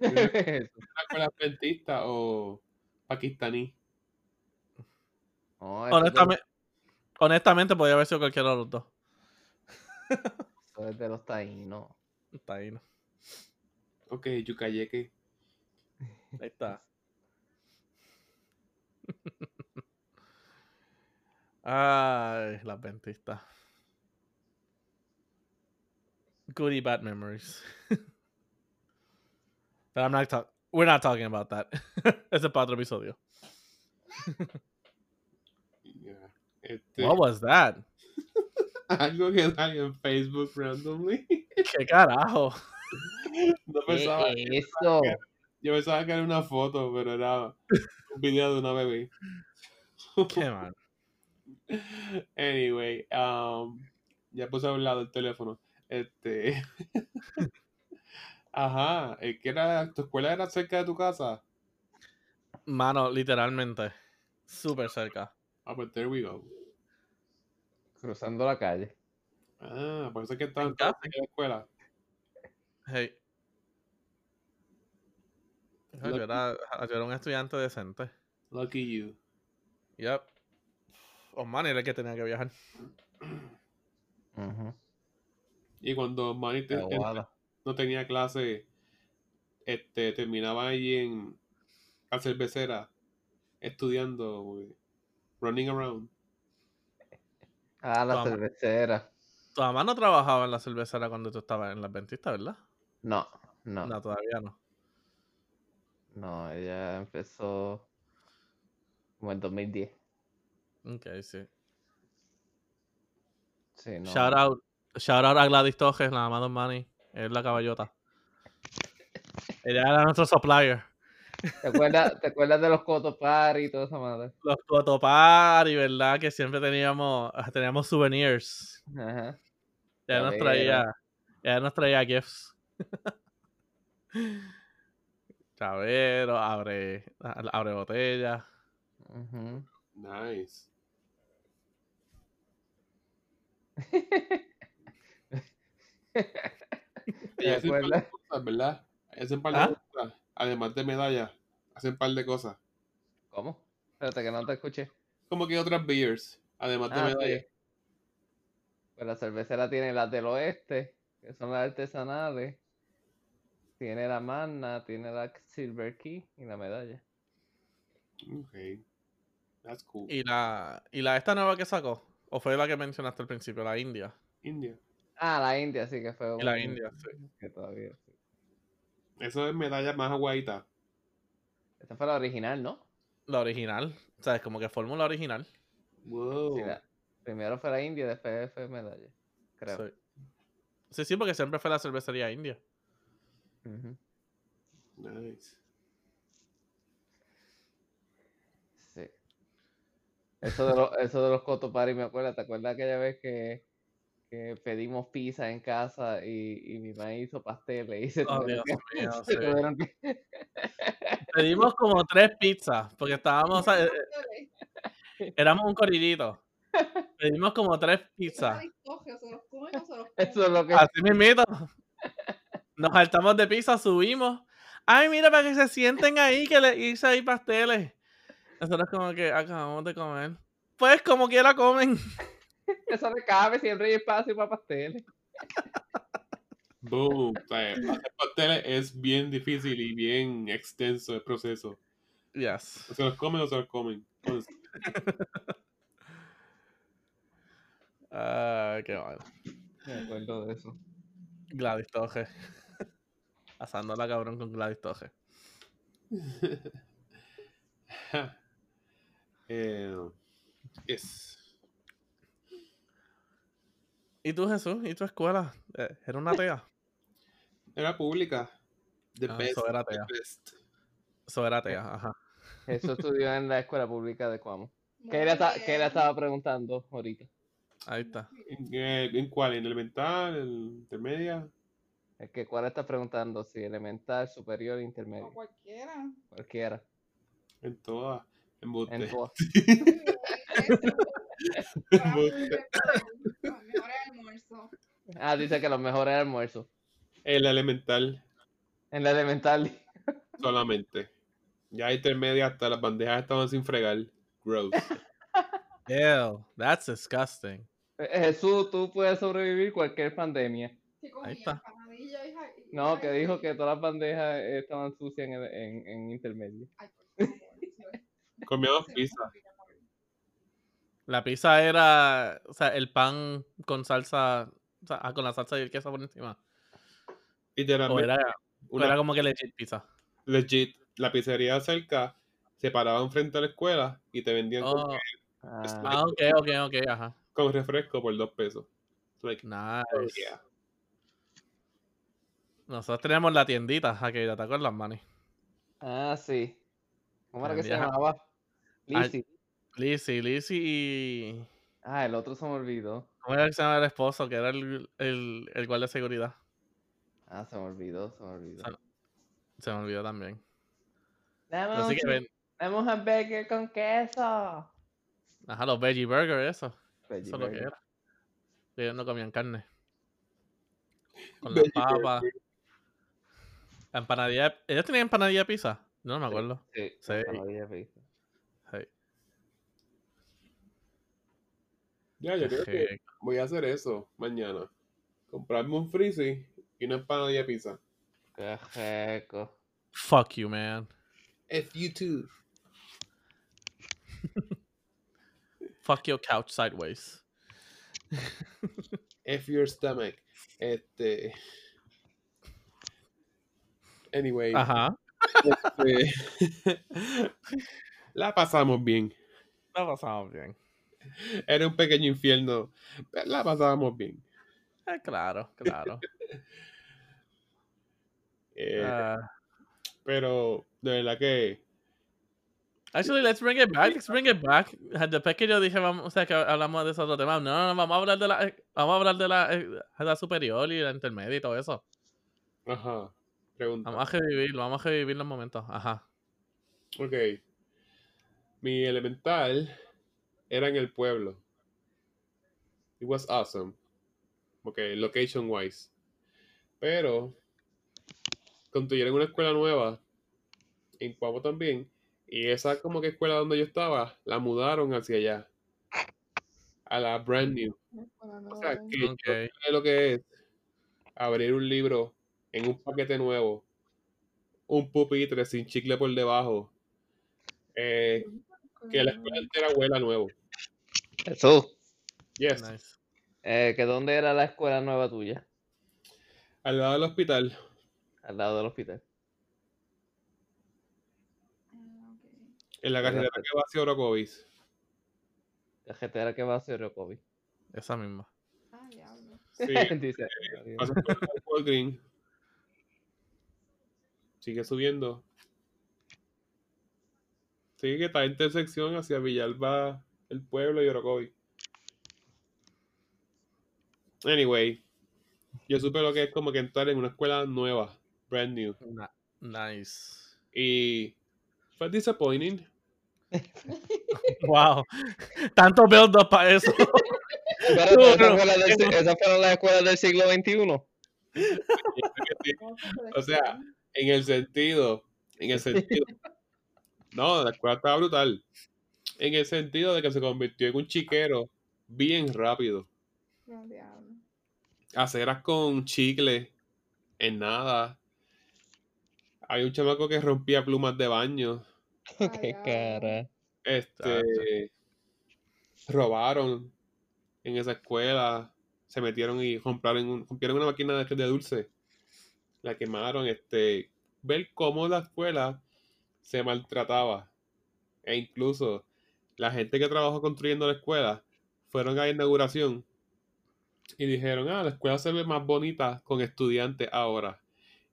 escuela adventista o pakistaní? No, es de- Honestamente, honestamente, podría haber sido cualquiera de los dos. eso es de los taínos. Está ahí, ¿no? Ok, yucayeque. Ahí está. Ay, las ventistas. Goody bad memories. But I'm not talk we're not talking about that. Ese es para otro episodio. Yeah. Este, What was that? algo que salió en Facebook randomly. ¿Qué carajo? No ¿Qué pensaba, es eso? yo pensaba que era una foto, pero era un video de una bebé. Qué mal. Anyway, um, ya puse a un lado el teléfono. Este. Ajá, es que era, tu escuela era cerca de tu casa. Mano, literalmente. Súper cerca. Ah, pues there we go. Cruzando la calle. Ah, por eso es que estaban En casa. en la escuela. Hey. Yo era, yo era un estudiante decente. Lucky you. Yep. Osman era el que tenía que viajar. Y cuando Manny te- Aguada. no tenía clase, este, terminaba ahí en la cervecera estudiando, running around. Ah, la Toma. cervecera. Tu mamá no trabajaba en la cervecera cuando tú estabas en la adventista, ¿verdad? No, no, No, todavía no. no, ella empezó como en 2010. Ok, sí. Sí, no. Shout out. Shout out a Gladys Tojes, la mamá de Manny. Es la caballota. Ella era nuestro supplier. ¿Te acuerdas, ¿Te acuerdas de los Coto Party y toda esa madre? Los Cotopari, ¿verdad? Que siempre teníamos, teníamos souvenirs. Ajá. Ella nos traía, ella nos traía gifts. Chavero, abre, abre botella. Nice. Y ¿Te hacen par de cosas, ¿verdad? Hacen par de ¿Ah? cosas. Además de medallas, hacen par de cosas. ¿Cómo? Espérate que no te escuché. Como que otras beers, además de Ah, medallas. sí. Pues la cervecera tiene las del oeste, que son las artesanales. Tiene la Magna, tiene la Silver Key y la medalla. Ok. That's cool. Y la, y la esta nueva que sacó, o fue la que mencionaste al principio, la India. India. Ah, la India sí que fue Y la un- India, sí. Que todavía sí. Eso es medalla más aguadita. Esta fue la original, ¿no? La original. O sea, es como que fórmula original. Wow. Sí, la- primero fue la India, después fue medalla. Creo. Sí. sí, sí, porque siempre fue la cervecería india. Nice. Eso de, los, eso de los Coto Party me acuerda. ¿Te acuerdas aquella vez que, que pedimos pizza en casa y, y mi mamá hizo pasteles y se Oh, tuvieron Dios que- mío, se sí. tuvieron que- Pedimos como tres pizzas, porque estábamos, eh, éramos un corridito. Pedimos como tres pizzas. Coge, o se los comen o se los Eso es lo que... Así mismito. Nos saltamos de pizza, subimos. Ay, mira, para que se sienten ahí, que le hice ahí pasteles. Nosotros como que acabamos de comer. Pues como quiera comen. Eso le cabe, siempre hay espacio para pasteles. Boom. O sea, hacer pasteles es bien difícil y bien extenso el proceso. Yes. O se los comen o se los comen. Ah, qué mal. Me acuerdo de eso. Gladys Toje. Asándola cabrón con Gladys Toje. Eh, yes. ¿Y tú, Jesús? ¿Y tu escuela? Eh, ¿Era una tea? Era pública. The Ah, best. eso era the tea. best. Eso era tea, ajá. Eso estudió en la escuela pública de Cuamo. ¿Qué bien. qué le estaba preguntando ahorita? Ahí está. ¿En, eh, ¿En cuál? ¿En elemental? ¿En intermedia? Es que cuál está preguntando si elemental, superior, O intermedio. cualquiera. Cualquiera. En todas. En todas. Embuste. Los mejores almuerzos. Ah, dice que los mejores almuerzos. El elemental. En la elemental. solamente. Ya intermedia hasta las bandejas estaban sin fregar. Gross. Ew, that's disgusting. Eh, Jesús, tú puedes sobrevivir cualquier pandemia. Ahí está. No, que dijo que todas las bandejas estaban sucias en, en, en intermedio. Ay, por favor, se ve- Comíamos se ve pizza. como que ya morí. La pizza era, o sea, el pan con salsa, o sea, ah, con la salsa y el queso por encima. O Literalmente, era, o una era como que legit pizza. legit. La pizzería cerca se paraba enfrente a la escuela y te vendían con- Oh, Ah, ah, ok, ok, ok, ajá. con, refresco por dos pesos. Like, Nice. oh, yeah. Nosotros teníamos la tiendita, aquella, ¿te acuerdas, Manny? ah, sí. ¿Cómo era que se llamaba? Ay. Lizzy. Lizzy, Lizzy y... Ah, el otro se me olvidó. ¿Cómo era que se llama el esposo? Que era el, el, el guardia de seguridad. Ah, se me olvidó, se me olvidó. Sa- Se me olvidó también. Dame que un, ven, dame un hamburger con queso. ajá, los veggie burgers, eso. Veggie Eso es lo que burger. era. Ellos no comían carne. Con las papas. burger. La empanadilla. ¿Ellos tenían empanadilla de pizza? No, no me acuerdo. Sí, Sí. empanadilla de pizza. Sí. Ya, yo creo que voy a hacer eso mañana. Comprarme un frizzy y una empanadilla de pizza. Qué rico. Fuck you, man. F you too. Fuck your couch sideways. F your stomach. Este. Anyway. Ajá. este, La pasamos bien. La pasamos bien. Era un pequeño infierno. La pasábamos bien. Eh, claro, claro. Eh, Ah, Pero de verdad que actually, let's bring it back. Let's bring it back. Después que yo dije, vamos, o sea, que hablamos de ese otro tema. No, no, no, vamos a hablar de la, vamos a hablar de la, eh, de la superior y la intermedia y todo eso. Ajá. Pregunta. Vamos a revivir, vamos a revivir los momentos. Ajá. Ok. Mi elemental era en el pueblo. It was awesome. Ok, location wise. Pero construyeron una escuela nueva en Cuavo también. Y esa como que escuela donde yo estaba, la mudaron hacia allá. A la brand new. O sea, que yo Ok. sé lo que es abrir un libro en un paquete nuevo, un pupitre sin chicle por debajo, eh, que la escuela entera huela nuevo. Jesús, Yes, Nice. eh, que dónde era la escuela nueva tuya? al lado del hospital. Al lado del hospital. En la carretera que va hacia Orocovis. Carretera que va hacia Orocovi. Esa misma. Ah, diablo. Sí, Dice. pasas por el. Sigue subiendo. Sigue que está en intersección hacia Villalba, el pueblo y Orocovis. Anyway, yo supe lo que es como que entrar en una escuela nueva, brand new. Nice. Y fue disappointing. Wow. Tanto build up para eso. Pero No, esa no, fue la del si- no. esas fueron las escuelas del siglo XXI. ¿Cómo se puede O sea? En el sentido, en el sentido. No, la escuela estaba brutal. En el sentido de que se convirtió en un chiquero bien rápido. No, diablo. Aceras con chicle, en nada. Hay un chamaco que rompía plumas de baño. Qué cara. Este. Robaron en esa escuela. Se metieron y compraron, un- rompieron una máquina de, de dulce. La quemaron. Este. Ver cómo la escuela se maltrataba. E incluso la gente que trabajó construyendo la escuela fueron a la inauguración y dijeron, ah, la escuela se ve más bonita con estudiantes ahora.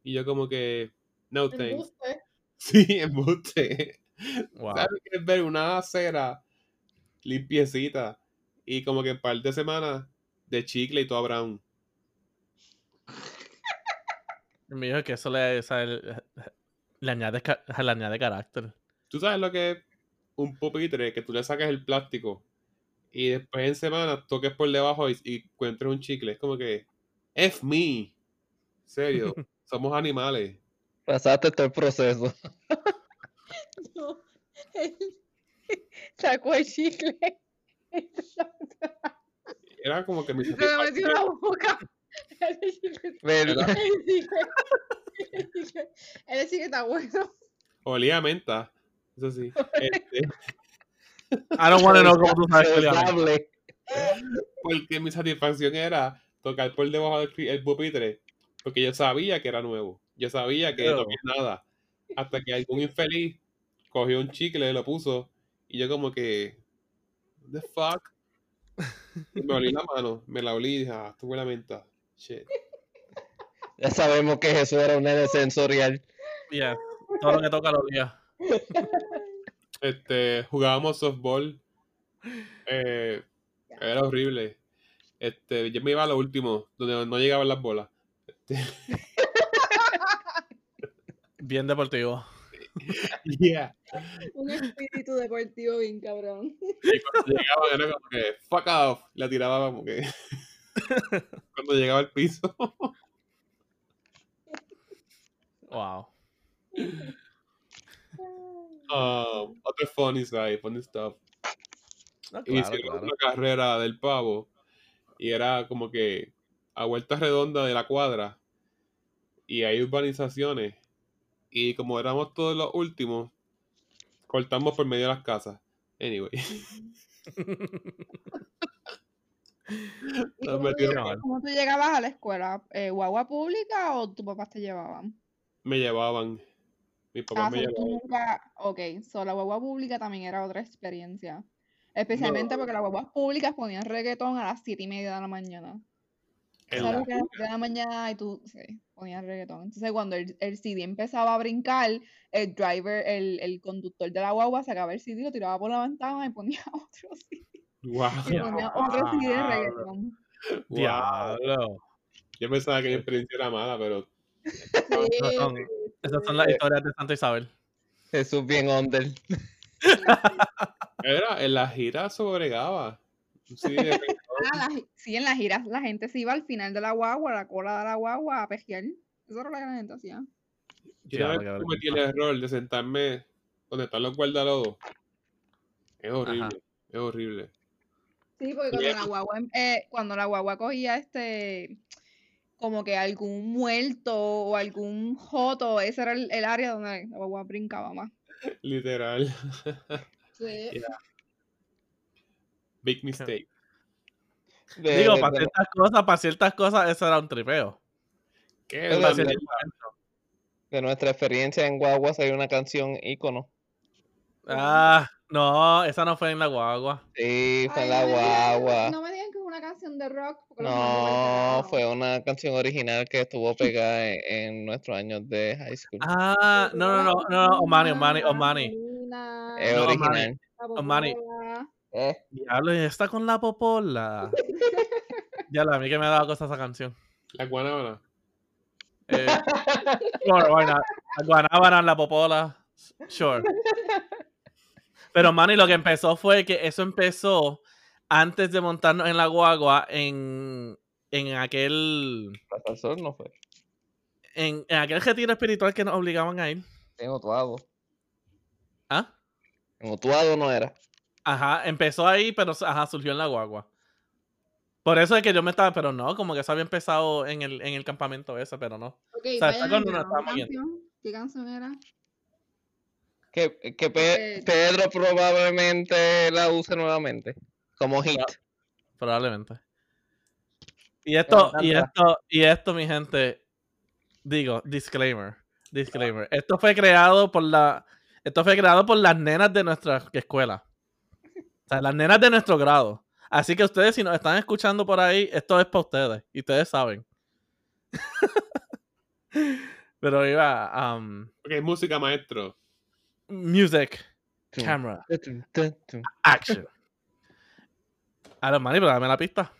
Y yo como que, no thanks. Sí, embuste. Wow. ¿Sabes qué es ver una acera limpiecita y como que en par de semanas de chicle y todo brown? Me dijo que eso le, o sea, el- le, añade, ca- le añade carácter. ¿Tú sabes lo que es un pupitre que tú le sacas el plástico y después en semanas toques por debajo y, y encuentres un chicle? Es como que, F me. Serio, somos animales. Pasaste todo el proceso. No, él sacó el chicle. Era como que mi Se lo metió la boca. El chicle-. Chicle- El chicle está bueno. Olía a menta. Eso sí. Este, I don't want to know cómo tú sabes que. Saludable. porque mi satisfacción era tocar por debajo del el pupitre. Porque yo sabía que era nuevo. Yo sabía que no había nada. Hasta que algún infeliz cogió un chicle, lo puso. Y yo como que... What the fuck? Y me olí la mano. Me la olí y dije, ah, esto huele a menta. Shit. Ya sabemos que Jesús era un nene sensorial. Yeah, todo lo que toca lo olía. Este, jugábamos softball. Eh, era horrible. Este, yo me iba a lo último, donde no llegaban las bolas. Bien deportivo. Yeah. Un espíritu deportivo bien cabrón. Y cuando llegaban era como que, fuck off. La tiraba como que. cuando llegaba al piso. Wow. Um, otro funny side, funny stuff. No, Y claro, hicieron claro. una carrera del pavo. Y era como que a vuelta redonda de la cuadra. Y hay urbanizaciones. Y como éramos todos los últimos, cortamos por medio de las casas. Anyway. ¿Y Nos cómo, tú metieron llegabas, mal. cómo tú llegabas a la escuela? Eh, ¿Guagua pública o tus papás te llevaban? Me llevaban. Mis papás Ah, me llevaban. nunca. Ok, so la guagua pública también era otra experiencia. Especialmente porque las guaguas públicas ponían reggaetón a las 7 y media de la mañana. En la- que a las 7 de la mañana y tú, sí, ponías reggaetón. Entonces cuando el, el CD empezaba a brincar, el driver, el, el conductor de la guagua sacaba el CD, lo tiraba por la ventana y ponía otro CD. Wow. Y ponía otro CD de Diablo. reggaetón. wow. Diablo. Yo pensaba que mi experiencia era mala, pero Esas son, Sí, esas son las historias de Santa Isabel. Jesús bien under. era en la gira sobregaba. Sí, de. Ah, la- sí, en las giras la gente se iba al final de la guagua, a la cola de la guagua, a pejear. Eso era lo que la gente hacía. Yo vez qué cometí el error de sentarme donde están los guardalodos. Es horrible, Ajá. es horrible. Sí, porque cuando la guagua, eh, cuando la guagua cogía este, como que algún muerto o algún joto, ese era el, el área donde la guagua brincaba más. Literal. Sí. Big mistake. De, Digo, de- para de- ciertas cosas, para ciertas cosas, eso era un tripeo. ¿Qué de nuestra experiencia en Guaguas hay una canción ícono. Ah, no, esa no fue en la guagua. Sí, fue Ay, en la guagua. No me una canción de rock. No, fue una canción original que estuvo pegada en, en nuestros años de high school. Ah, no, no, no, no, no, Omani, Omani, Omani. Es no, original. la Omani. Eh, Diablo, y está con la popola. Ya, a mí que me ha dado cosa esa canción. La guanábana. Eh, sure, why not? La guanábana, la popola, sure. Pero, Manny, lo que empezó fue que eso empezó antes de montarnos en la guagua en, en aquel Sol no fue. en, en aquel retiro espiritual que nos obligaban a ir. En Utuado. ¿Ah? En Utuado no era. Ajá, empezó ahí, pero ajá, surgió en la guagua. Por eso es que yo me estaba, pero no, como que eso había empezado en el, en el campamento ese, pero no. Ok, sea, está cuando al nos grano. estábamos ¿Qué yendo. canción? ¿Qué canción era? Que, que Pe- Pedro probablemente la use nuevamente. Como hit. Probablemente. Y esto, y esto, y esto, mi gente, digo, disclaimer, disclaimer. Esto fue creado por la, esto fue creado por las nenas de nuestra escuela. O sea, las nenas de nuestro grado. Así que ustedes, si nos están escuchando por ahí, esto es para ustedes. Y ustedes saben. Pero iba, um, Ok, música, maestro. music, camera, action. Ahora, Manny, pero dame la pista.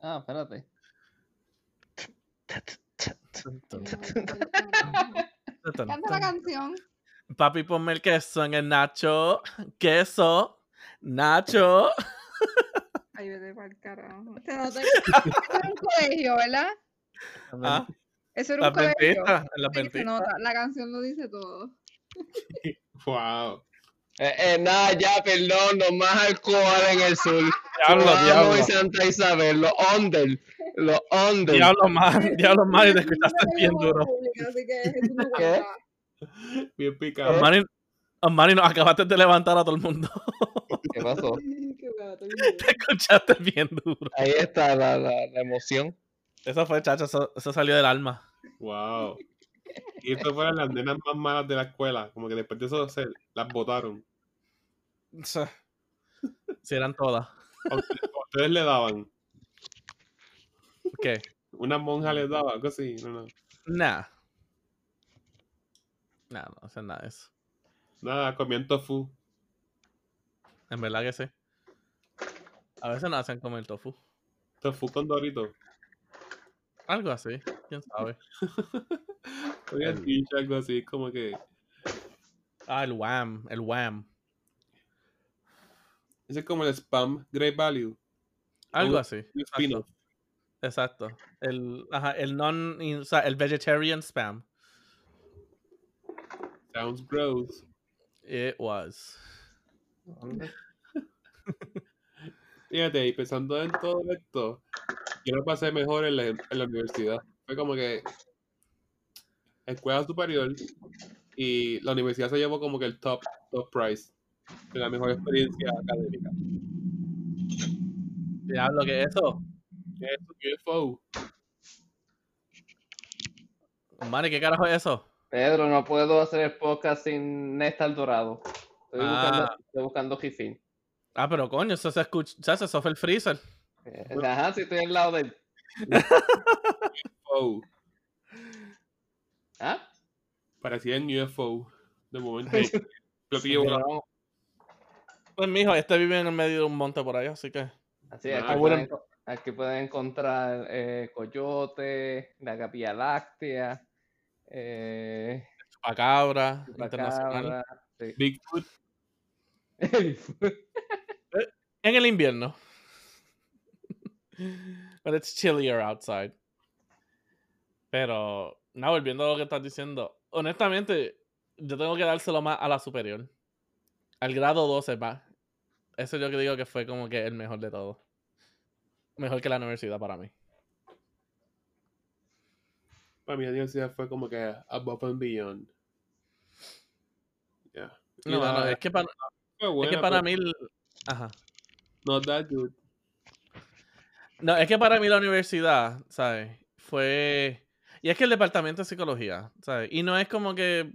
Ah, espérate. Canta la canción. Papi, ponme el queso en el nacho. Queso. Nacho. Ay, vete para el carajo. Que estás en un colegio, ¿verdad? Ah, Eso era un colegio. nota, La canción lo dice todo. Wow. Eh, eh, nada, ya, perdón, no más alcohol en el sur. Diablo, Vamos diablo. y Santa Isabel, los under, los under. Diablo más, diablo más, y te escuchaste bien duro. ¿Qué? Bien picado. Osmani, Osmani, nos acabaste de levantar a todo el mundo. ¿Qué pasó? Te escuchaste bien duro. Ahí está la, la, la emoción. Eso fue, chacho, eso, eso salió del alma. Wow. Y estas fueron las nenas más malas de la escuela. Como que después de eso se las botaron. Si eran todas. Ustedes le daban. ¿Qué? Una monja les daba, algo así. No, no. Nah. Nah, no hacen nada de eso. Nada, comían tofu. En verdad que sí. A veces no hacen comer tofu. Tofu con dorito. Algo así, quién sabe. Dicho algo así, como que. Ah, el wham, el wham. Ese es como el spam Great Value. Algo así. spin-off. Exacto. El, ajá, el non, o sea, el vegetarian spam. Sounds gross. It was. Fíjate, y pensando en todo esto, yo lo pasé mejor en la, en la universidad. Fue como que escuela superior y la universidad se llevó como que el top, top prize de la mejor experiencia académica. Diablo, ¿qué es eso? Es UFO. Mari, ¿qué carajo es eso? Pedro, no puedo hacer el podcast sin Néstor Dorado. Estoy buscando, Ah. estoy buscando Jifín. Ah, pero coño, eso se escucha, o sea, eso fue el freezer. Eh, Ajá, si estoy al lado de él. UFO. ¿Ah? Parecía en UFO. De momento. platillo volador. Pues mijo, este vive en el medio de un monte por ahí, así que. Así es, Ah, aquí, pueden, enco- aquí pueden encontrar eh, coyote, la capilla láctea, eh, Chupacabra, internacional. sí. Bigfoot. En el invierno. But it's chillier outside. Pero, no, volviendo a lo que estás diciendo. Honestamente, yo tengo que dárselo más a la superior. Al grado 12 más. Eso yo que digo que fue como que el mejor de todo. Mejor que la universidad para mí. Para mí la universidad fue como que above and beyond. Yeah. No, la- no, es que para, fue es buena, que para pero mí... Ajá. Not that good. No, es que para mí la universidad, ¿sabes? Fue... Y es que el departamento de psicología, ¿sabes? Y no es como que...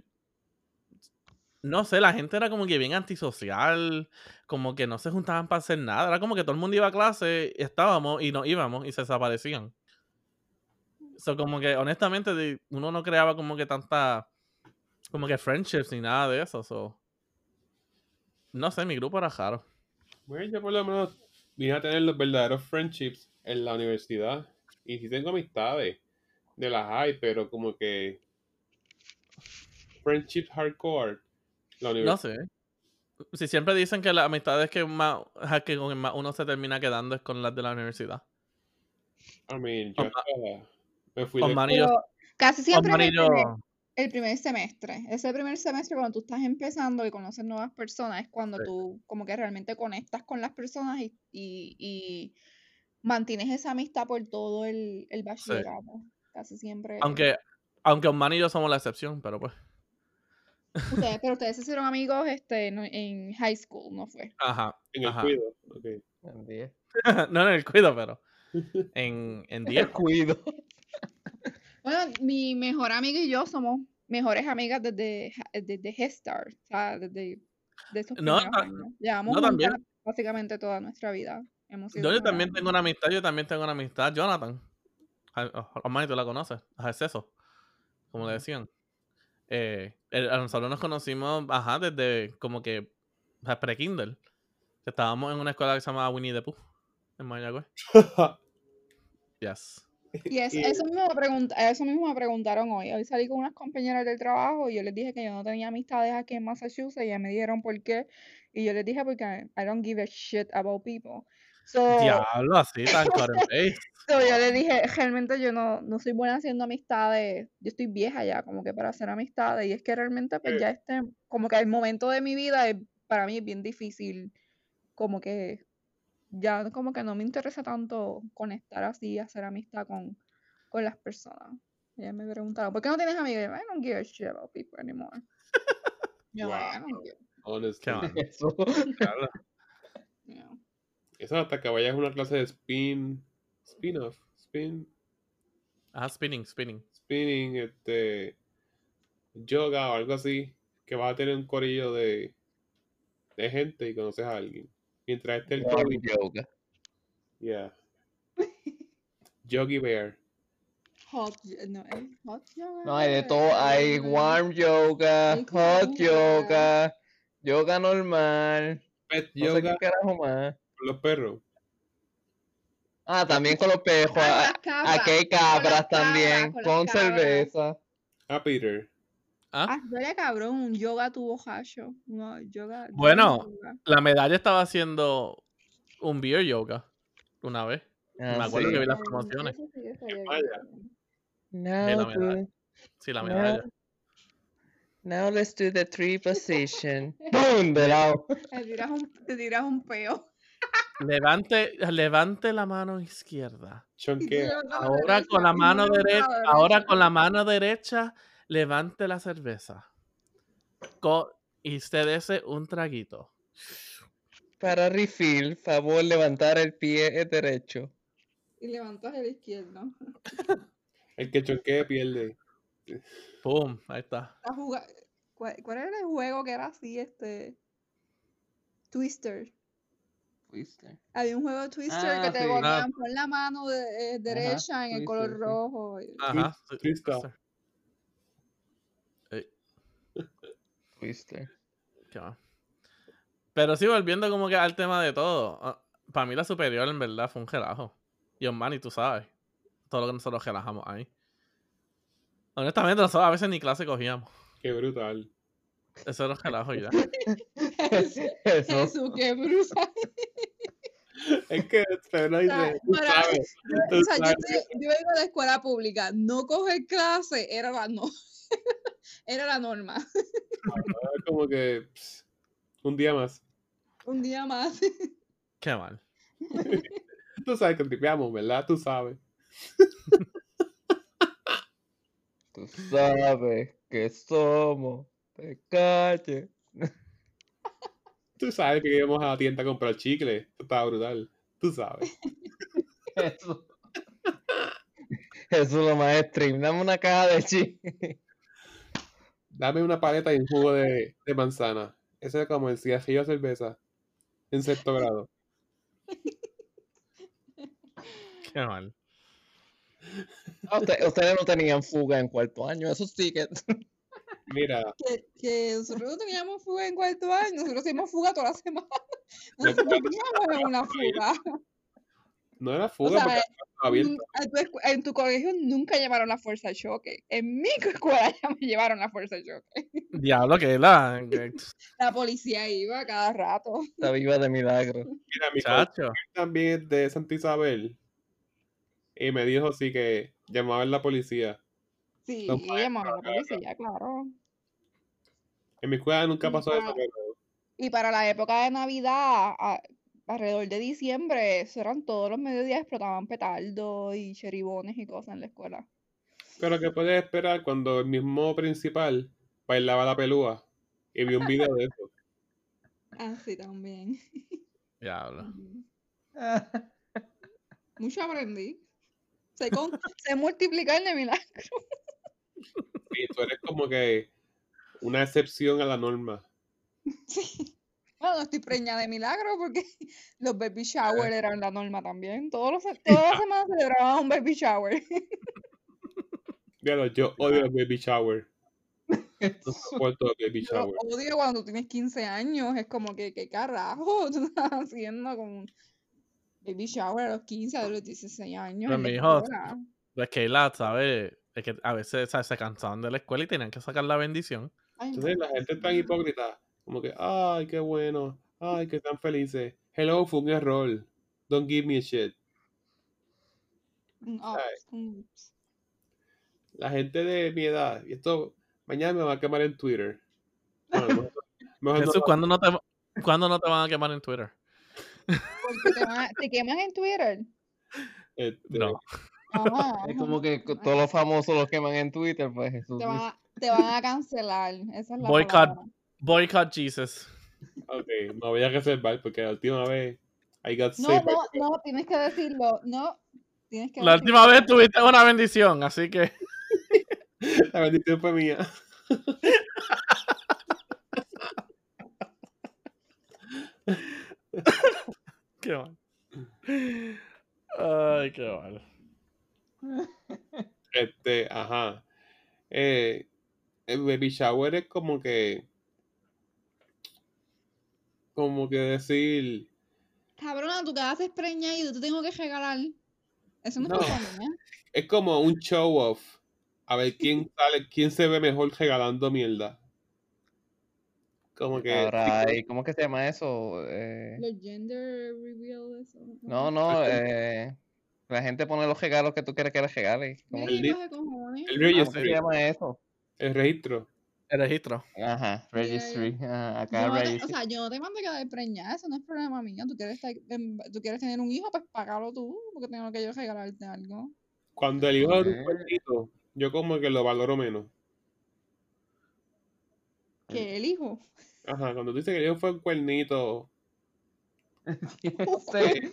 No sé, la gente era como que bien antisocial, como que no se juntaban para hacer nada. Era como que todo el mundo iba a clase, estábamos y nos íbamos y se desaparecían. So, como que honestamente uno no creaba como que tanta... Como que friendships ni nada de eso. so. No sé, mi grupo era raro. Bueno, yo por lo menos vine a tener los verdaderos friendships en la universidad. Y sí tengo amistades de las hay, pero como que friendships hardcore. La No sé. Si siempre dicen que las amistades que más que con más uno se termina quedando es con las de la universidad. I mean, yo hasta me fui de Pero casi siempre el primer, el primer semestre. Ese primer semestre cuando tú estás empezando y conoces nuevas personas es cuando Sí. tú como que realmente conectas con las personas y, y, y mantienes esa amistad por todo el, el bachillerato. Casi siempre. aunque aunque Osman y yo somos la excepción, pero pues. Ustedes, pero ustedes se hicieron amigos este, no- en high school, ¿no fue? Ajá. en el Ajá. cuido. En diez. no en el cuido, pero. En, en 10. Cuido. Bueno, mi mejor amiga y yo somos mejores amigas desde, desde Head Start, o sea, desde de esos No, primeros ta- años. Llevamos no, también. básicamente toda nuestra vida. Hemos sido Yo, yo también tengo una amistad, yo también tengo una amistad. Jonathan. Osman, tú la conoces. A eso. Como le decían. Eh, nosotros nos conocimos, ajá, desde como que pre-Kindle. Estábamos en una escuela que se llamaba Winnie the Pooh. En Mayagüez. Yes. Y es- Y- eso, mismo eso mismo me preguntaron hoy. Hoy salí con unas compañeras del trabajo y yo les dije que yo no tenía amistades aquí en Massachusetts y ellas me dijeron por qué. Y yo les dije porque I don't give a shit about people. So, Diablo, así tan so yo le dije, realmente yo no, no soy buena haciendo amistades, yo estoy vieja ya, como que para hacer amistades, y es que realmente pues Sí. ya este, como que el momento de mi vida es- para mí es bien difícil, como que ya como que no me interesa tanto conectar así, hacer amistad con, con las personas. Ella me preguntaron, ¿por qué no tienes amigos? Yo, I don't give a shit about people anymore. Yo, like, I don't give- Honestly. Eso. Diablo. You know. Eso hasta que vayas a una clase de spin, spin-off, spin, Ajá, spinning, spinning. spinning, este, yoga o algo así, que vas a tener un corillo de, de gente y conoces a alguien. Mientras esté el COVID, yoga. yeah. Yogi Bear. Hot, no, es hot yoga. No, hay de todo. Hay warm yoga, Hay hot yoga. yoga, normal. Pet No sé qué carajo más. Con los perros. Ah, también con los. Ah, ah, cabras, Aquí hay cabras también, cabras, con con cerveza. Ah, Peter. ¿Ah? Ah, duele cabrón, un yoga tuvo hacho. No, yoga. yoga Bueno. yoga. La medalla estaba haciendo un beer yoga una vez. Ah, Me acuerdo sí. que vi las promociones. sí. Now, la medalla. do- Sí, la now- medalla. now let's do the three position. ¡Boom! De lado. Te tiras un, te tiras un peo. Levante, levante la mano izquierda. Chonquea. Ahora con la mano derecha, ahora con la mano derecha, levante la cerveza. Co- y usted dese un traguito. Para refill, favor levantar el pie derecho. Y levantas el izquierdo. El que chonquea pierde. ¡Pum! Ahí está. ¿Cuál, cuál era el juego que era así, este? Twister. Había un juego de Twister Ah, que te sí. ponían por la mano de- eh, derecha en el color Twister, sí. rojo. Ajá. Twister. sí. Ey, Twister. qué va. Pero sí, volviendo como que al tema de todo. para mí la superior en verdad fue un relajo. Y Osmani, tú sabes. Todo lo que nosotros relajamos ahí. Honestamente, nosotros a veces ni clase cogíamos. Qué brutal. Eso era un relajo y ya. Eso. Jesús, qué brutal. Es que sea, dice, tú para- sabes, tú O sea, yo, sabes. vengo de escuela pública. No coger clase era la, no, era la norma. Es como que pss, un día más. Un día más. Qué mal. Tú sabes que tripeamos, ¿verdad? Tú sabes. Tú sabes que somos de calle. Tú sabes que íbamos a la tienda a comprar chicle. Esto estaba brutal. Tú sabes. Eso. Eso es lo más extreme. Dame una caja de chi. Dame una paleta y un jugo de, de manzana. Ese es como el cigarrillo de cerveza. En sexto grado. Qué mal. Ah, usted- ustedes no tenían fuga en cuarto año. Eso sí que. Mira, Que, que nosotros no teníamos fuga en cuarto año. Nosotros hacíamos fuga toda la semana. Nosotros teníamos una fuga. no era O fuga sea, porque abierta. Mm, En tu, en tu colegio nunca llevaron la fuerza de choque. En mi escuela ya me llevaron la fuerza de choque. Diablo, que la. La policía iba cada rato. Está viva de milagro. Mira, mi Chacho. también es de Santa Isabel. Y me dijo sí que llamaban la policía. Sí, llamaban a la claro. policía, claro. En mi escuela nunca Y pasó eso, pero Y para la época de Navidad, a- alrededor de diciembre, eso eran todos los mediodías explotaban petardos y cheribones y cosas en la escuela. Pero que puedes esperar cuando el mismo principal bailaba la pelúa y vi un video de eso. Ah, sí, también. Diablo. Mucho aprendí. Sé, con- sé multiplicar de milagro. Y tú eres como que una excepción a la norma. Sí. Bueno, no estoy preñada de milagro porque los baby shower eran la norma también. Todos los, todas las semanas celebraban un baby shower. Diablo, yo odio el baby shower. No soporto el baby Yo shower. odio cuando tú tienes 15 años. Es como que, ¿qué carajo tú estás haciendo con un baby shower a los 15, a los 16 años? Pero mi hijo, escuela? Es que la, ¿sabes? Es que a veces ¿sabes? se cansaban de la escuela y tenían que sacar la bendición. Ay, Entonces no. la gente es tan hipócrita. Como que, ay, qué bueno. Ay, que están felices. Hello, fue un error. Don't give me a shit. La gente de mi edad, y esto mañana me va a quemar en Twitter. Bueno, mejor- mejor no Jesús, ¿cuándo no, te, ¿cuándo no te van a quemar en Twitter? Porque te, van a- te queman en Twitter. este, No. Ajá, Es ajá. como que todos los famosos los queman en Twitter, pues Jesús. Te van, a, te van a cancelar. Esa es la Boycott. palabra. Boycott Jesus. Ok, me voy a reservar porque la última vez I got No, saved no, no, tienes que decirlo. No, tienes que La última vez tuviste una bendición, así que. La bendición fue mía. Qué mal. Ay, qué mal. Este, ajá. Eh, el baby shower es como que. Como que decir. Cabrona, tú quedaste preñada y yo te tengo que regalar. Eso no, No. es ¿eh? Es como un show off. A ver quién sale, quién se ve mejor regalando mierda. Como que. Ahora, hay- ¿cómo que se llama eso? Eh, Los gender reveal, eso. no, no, eh, la gente pone los regalos que tú quieres que les regales. ¿Cómo, El Sí, cojones. El cómo registry. se llama eso? El registro. El registro. Ajá, registry. ajá, Yo acá no te- o registry. sea, yo no te mando a quedar preñada, eso no es problema mío. Tú quieres, estar en- tú quieres tener un hijo, pues págalo tú, porque tengo que yo regalarte algo. Cuando el hijo de un Ok. cuernito, yo como que lo valoro menos. Que el hijo. Ajá, cuando tú dices que el hijo fue un cuernito. Este,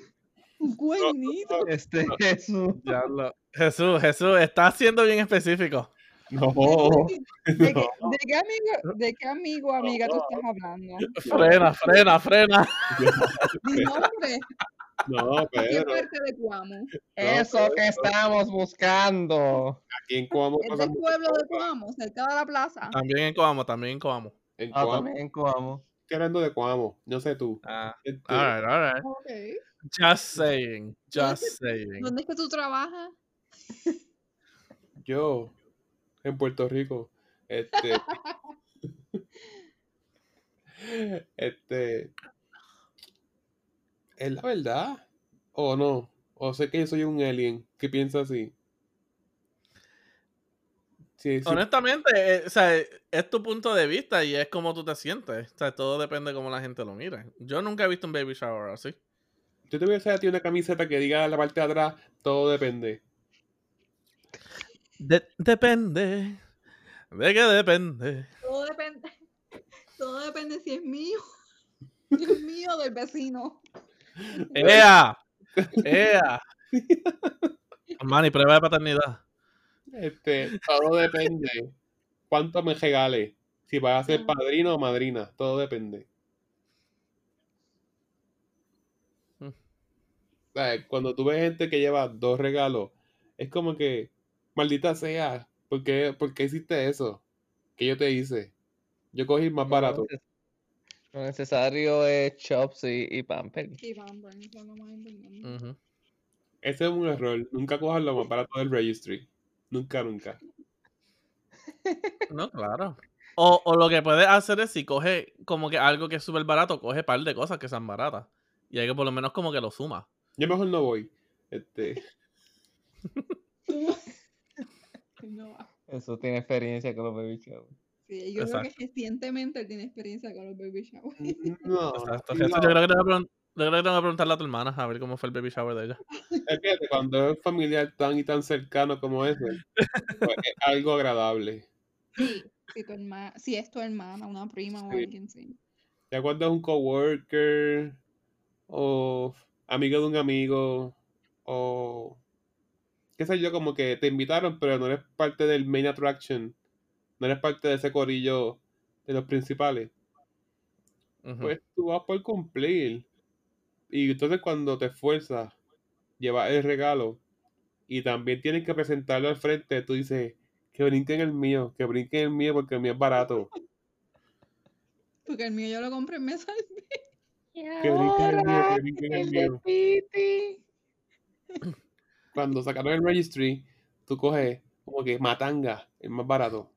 Un cuernito. este Jesús. Diablo. Jesús, Jesús, está siendo bien específico. No. ¿De, qué, de qué amigo, de qué amigo o amiga tú estás hablando? Frena, frena, frena. Mi nombre. No, ¿De qué parte de Cuamo? Eso que estamos buscando. Aquí en Coamo Es del pueblo de. Cuamo, cerca de la plaza. También en Coamo, también en Coamo. En Ah, Coamo. también Coamo. Estoy hablando de Coamo. No sé tú. Ah, Este, alright, alright. Ok. Just saying, just saying. ¿Dónde es que tú trabajas? Yo, en Puerto Rico. Este. este. ¿Es la verdad? ¿O no? ¿O sé que yo soy un alien que piensa así? Sí, sí. Honestamente, eh, o sea, es tu punto de vista y es como tú te sientes. O sea, todo depende de cómo la gente lo mire. Yo nunca he visto un baby shower así. Yo te voy a hacer a ti una camiseta que diga la parte de atrás, todo depende. De- depende. ¿De qué depende? Todo depende. Todo depende si es mío. Si es mío o del vecino. ¡Ea! ¡Ea! Manny, prueba de paternidad. Este, todo depende. ¿Cuánto me regale? Si vas a ser Ah. padrino o madrina, todo depende. ¿Sabes? Cuando tú ves gente que lleva dos regalos, es como que, maldita sea, ¿por qué, por qué hiciste eso? ¿Qué yo te hice? Yo cogí el más barato. Lo neces- Lo necesario es chops y, y pamper. Sí, Pamper, eso no me entendiendo. Ujú. Ese es un error. Nunca cojas lo más barato del registry. Nunca, nunca. No, claro. O, o lo que puedes hacer es si coge como que algo que es súper barato, coge par de cosas que sean baratas. Y hay que por lo menos como que lo suma. Yo mejor no voy. Este, No va. Eso tiene experiencia con los baby showers. Sí, yo creo que Exacto. recientemente él tiene experiencia con los baby showers. no. Exacto. no. Eso yo creo que que tengo que preguntarle a tu hermana a ver cómo fue el baby shower de ella. Es que cuando es familiar tan y tan cercano como ese, pues es algo agradable. Sí, si, tu hermana, si es tu hermana, una prima o alguien, sí. Ya cuando es un coworker o amigo de un amigo o qué sé yo, como que te invitaron, pero no eres parte del main attraction, no eres parte de ese corillo de los principales, pues tú vas por cumplir. Y entonces cuando te esfuerzas, llevas el regalo y también tienes que presentarlo al frente, tú dices, que brinquen el mío, que brinquen el mío porque el mío es barato. Porque el mío yo lo compré en Que brinquen el mío, que brinquen el mío. Cuando sacaron el registry, tú coges como que matanga, el más barato.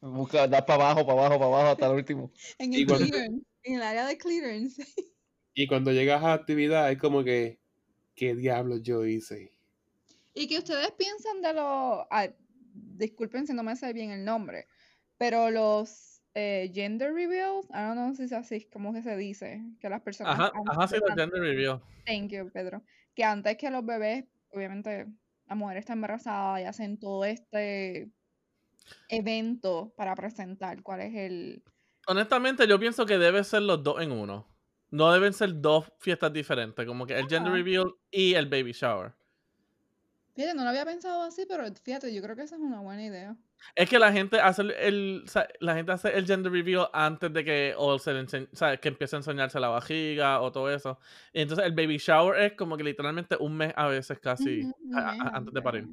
Busca, da para abajo, para abajo, para abajo, hasta el último. En Y el cuando- clearance, en el área de clearance. Y cuando llegas a la actividad es como que, ¿qué diablos yo hice? Y que ustedes piensan de los. ah, disculpen si no me sé bien el nombre, pero los eh, gender reveals, I don't know si es así como que se dice, que las personas. Ajá, ajá, sí, los gender reveal. Thank you, Pedro. Que antes que los bebés, obviamente, la mujer está embarazada y hacen todo este evento para presentar cuál es el. Honestamente, yo pienso que debe ser los dos en uno. No deben ser dos fiestas diferentes, como que el gender reveal y el baby shower. Fíjate, no lo había pensado así, pero fíjate, yo creo que esa es una buena idea. Es que la gente hace el, el- o sea, la gente hace el gender reveal antes de que o se le o sea, que empiece a enseñarse la vajiga o todo eso. Y entonces el baby shower es como que literalmente un mes a veces casi a- a- antes de parir.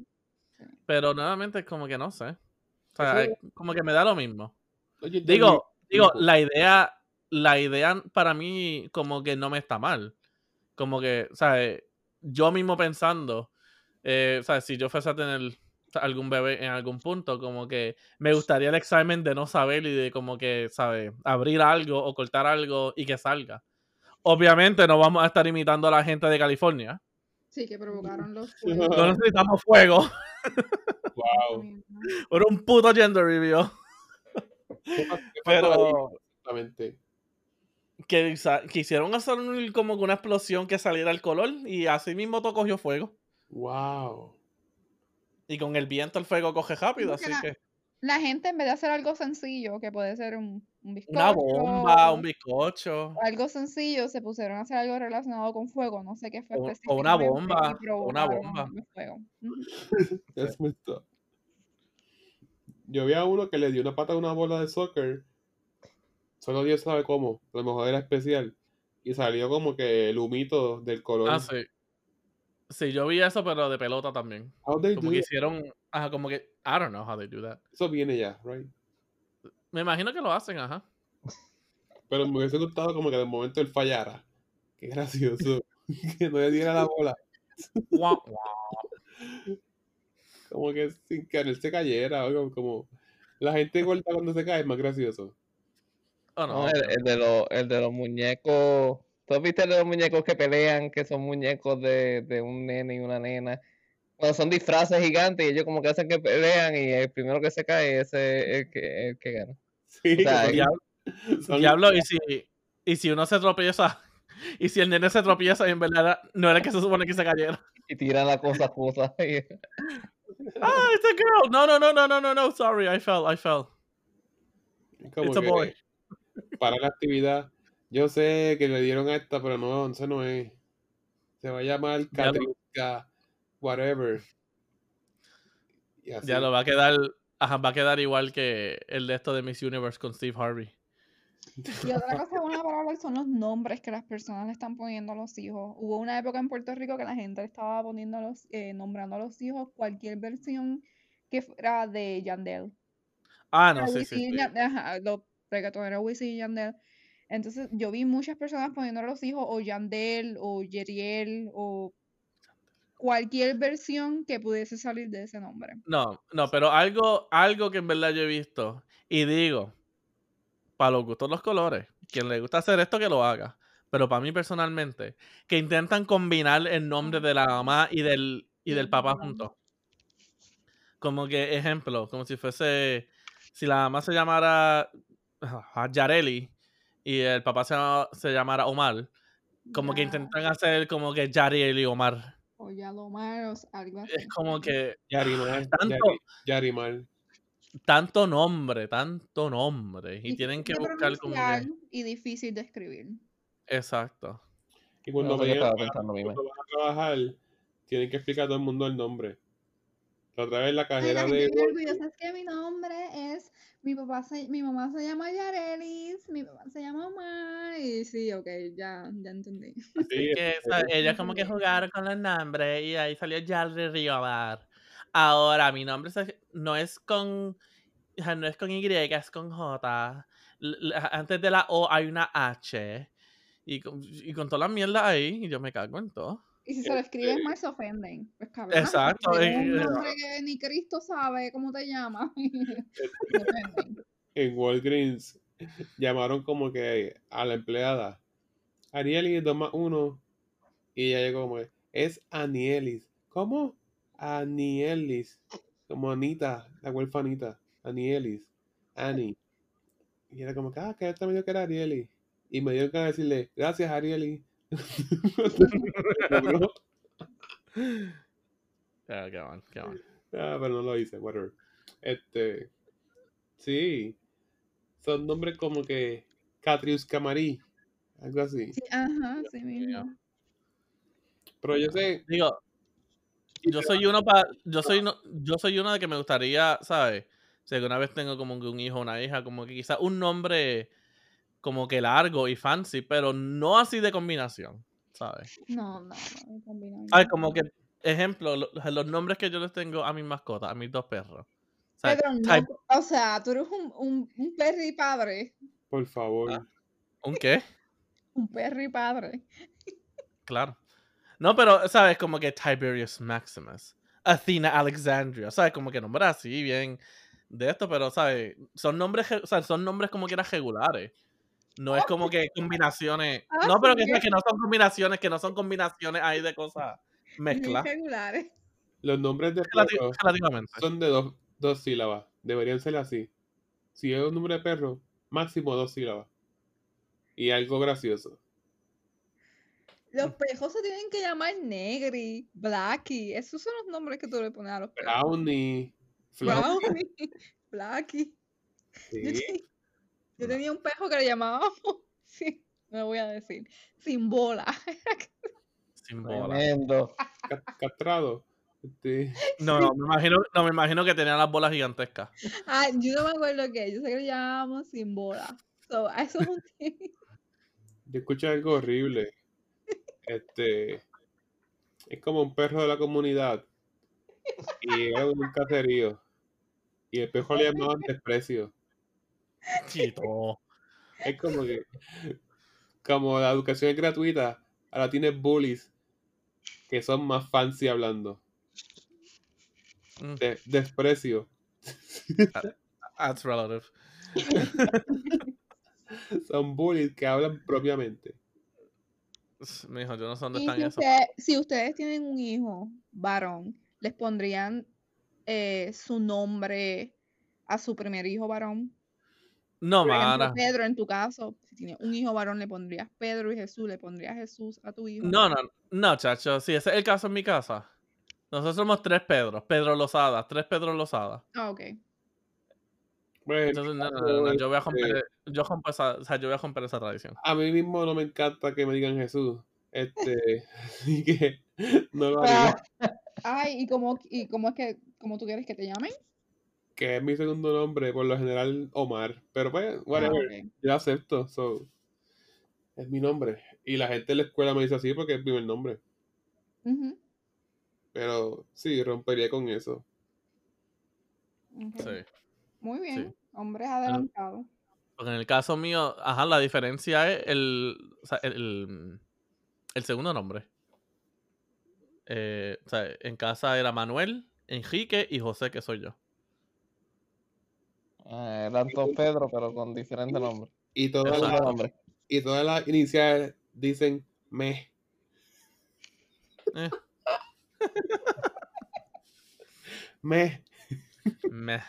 Sí. Pero nuevamente es como que no sé. O sea, es como que me da lo mismo. Oye, Digo, digo, la idea, la idea para mí como que no me está mal. Como que, ¿sabes? Yo mismo pensando, eh, ¿sabes? Si yo fuese a tener algún bebé en algún punto, como que me gustaría el examen de no saber y de como que, ¿sabes? Abrir algo o cortar algo y que salga. Obviamente no vamos a estar imitando a la gente de California. Sí, que provocaron los fuegos. No necesitamos fuego Wow. por un puto gender review. ¿Qué pa- qué pasó ahí Pero exactamente? que quisieron hacer un- como que una explosión que saliera el color y así mismo todo cogió fuego. Wow. Y con el viento el fuego coge rápido, así la- que La gente, en vez de hacer algo sencillo, que puede ser un, un bizcocho, una bomba, un bizcocho, algo sencillo, se pusieron a hacer algo relacionado con fuego, no sé qué fue O- o una bomba, o una bomba. fuego. Up. Yo vi a uno que le dio una pata a una bola de soccer. Solo Dios sabe cómo. A lo mejor era especial. Y salió como que el humito del color. Ah, sí. Sí, yo vi eso, pero de pelota también. How they Como do que it? hicieron, ajá, como que, I don't know how they do that. Eso viene ya, right? Me imagino que lo hacen, ajá. Pero me hubiese gustado como que de momento él fallara. Qué gracioso. que no le diera la bola. Como que sin que él se cayera. o algo como... La gente gorda cuando se cae es más gracioso. Oh, No, no, el, el de los, el de los muñecos. ¿Tú has visto los muñecos que pelean, que son muñecos de, de un nene y una nena? Cuando son disfraces gigantes y ellos como que hacen que pelean y el primero que se cae es el que, el que gana. Sí, O sea, Diablo, son- son- diablo, y si, y si uno se tropieza, y si el nene se tropieza y en verdad no era el que se supone que se cayera. Y tiran las cosas, cosas. y- Ah, it's a girl. No, no, no, no, no, no, no. Sorry, I fell, I fell. como It's a boy. para la actividad. Yo sé que le dieron a esta, pero no, esa no es. Se va a llamar Katrina, whatever. Y así. Ya lo va a quedar, ajá, va a quedar igual que el de esto de Miss Universe con Steve Harvey. Y otra cosa buena para hablar son los nombres que las personas le están poniendo a los hijos. Hubo una época en Puerto Rico que la gente le estaba poniendo a los, eh, nombrando a los hijos cualquier versión que fuera de Yandel. Ah, no, sí, sí, y sí. Yandel, ajá, los reggaetoneros Wisin y Yandel. Entonces yo vi muchas personas poniendo a los hijos o Yandel o Yeriel o cualquier versión que pudiese salir de ese nombre. No, no, pero algo, algo que en verdad yo he visto y digo, para los gustos los colores, quien le gusta hacer esto que lo haga, pero para mí personalmente, que intentan combinar el nombre de la mamá y del, y del el papá papá. juntos. Como que, ejemplo, como si fuese, si la mamá se llamara ah, Yareli y el papá se, llama- se llamara Omar, como que intentan hacer como que Yareli y Omar. O Yalomar o algo así. Es como que Yarimar, Tanto- Yari- Yarimar. tanto nombre, tanto nombre. Y, tienen que buscar como que. Y difícil de escribir. Exacto. Y cuando, que vayan- estaba pensando mismo. cuando van a trabajar, tienen que explicar a todo el mundo el nombre. La otra vez la Ay, cajera la de orgullosa es que mi nombre es, mi papá se, mi mamá se llama Yarelis, mi papá se llama Omar, y sí, ok, ya, ya entendí. Sí, Que. Ellos como que jugaron con los nombres y ahí salió Jarry Riobar. Ahora, mi nombre se- no es con. No es con Y, es con J. Antes de la O hay una H. Y con, y con todas las mierdas ahí, y yo me cago en todo. Y si se lo escribes mal se ofenden, pues cabrón. Exacto, tienes un nombre que ni Cristo sabe cómo te ofenden. en Walgreens llamaron como que a la empleada Arieli 2 más 1. Y ella llegó como, es Anielis. ¿Cómo? Anielis. Como Anita, la huerfanita. Anielis. Annie. Y era como que, ah, que él también dijo que era Arieli. Y me dio que decirle, gracias Arieli. No, Yeah, go on, go on. Ah, pero no lo hice, whatever. Este. Sí. Son nombres como que Catrius Camarí. Algo así. Sí, ajá, sí mismo. Pero yo sé. Digo, yo soy uno para, yo soy no, yo soy uno de que me gustaría, ¿sabes? Si alguna vez tengo como que un hijo o una hija, como que quizás un nombre como que largo y fancy, pero no así de combinación, ¿sabes? No, no, no, combinado. ¿Sabes? Como que, ejemplo, lo- los nombres que yo les tengo a mis mascotas, a mis dos perros. ¿sabes? Pedro, no, Type- o sea, tú eres un, un, un perri padre. Por favor. Ah. ¿Un qué? Un perri padre. Claro. No, pero, ¿sabes? Como que Tiberius Maximus, Athena Alexandria, ¿sabes? Como que nombres así, bien de esto, pero, ¿sabes? Son nombres, o sea, son nombres como que eran regulares. No es como que combinaciones. Ah, No, pero que, que no son combinaciones, que no son combinaciones ahí de cosas regulares. Los nombres de perros Relativamente. son de dos, dos sílabas. Deberían ser así. Si es un nombre de perro, máximo dos sílabas. Y algo gracioso. Los pejos se tienen que llamar Negri, Blackie. Esos son los nombres que tú le pones a los pejos. Brownie. Brownie, Blackie. Sí. Yo tenía un pejo que le llamábamos, sí, no lo voy a decir, sin bola. Sin bola. Tremendo. Ca- Castrado. Este, No, no, me imagino, no, me imagino que tenía las bolas gigantescas. Ah, yo no me acuerdo qué, yo sé que le llamábamos sin bola. So, eso es un yo escuché algo horrible. Este. Es como un perro de la comunidad. Y era un caserío. Y el perro le llamaban desprecio. Chito. Es como que. Como la educación es gratuita, ahora tienes bullies que son más fancy hablando. Mm, De- desprecio. That's relative. Son bullies que hablan propiamente. Mijo, yo no sé dónde están si, usted- si ustedes tienen un hijo varón, ¿les pondrían eh, su nombre a su primer hijo varón? No, Por ejemplo, mana. Pedro, en tu caso, si tienes un hijo varón, le pondrías Pedro y Jesús, le pondrías Jesús a tu hijo. No, no, no, chacho. Si ese es el caso en mi casa. Nosotros somos tres Pedros. Pedro Lozada. Tres Pedro Lozada. Ah, ok. Pues, Entonces, no, no, no, no, yo voy a este, romper, yo rompo esa, o sea, yo voy a romper esa tradición. A mí mismo no me encanta que me digan Jesús. Este, así que no lo haría. Ay, ¿y cómo, y cómo es que, cómo tú quieres que te llamen? Que es mi segundo nombre, por lo general Omar. Pero pues, Ah, whatever, yo acepto. So, es mi nombre. Y la gente en la escuela me dice así porque es mi primer nombre. Pero sí, rompería con eso. Sí. Muy bien, hombres adelantados. Porque en el caso mío, ajá, la diferencia es el, o sea, el, el- el segundo nombre. Eh, o sea, en casa era Manuel, Enrique y José, que soy yo. Ah, eran todos Pedro, pero con diferentes nombres. Y todas, las, Otro nombre. y todas las iniciales dicen me. Eh. Me. Meh.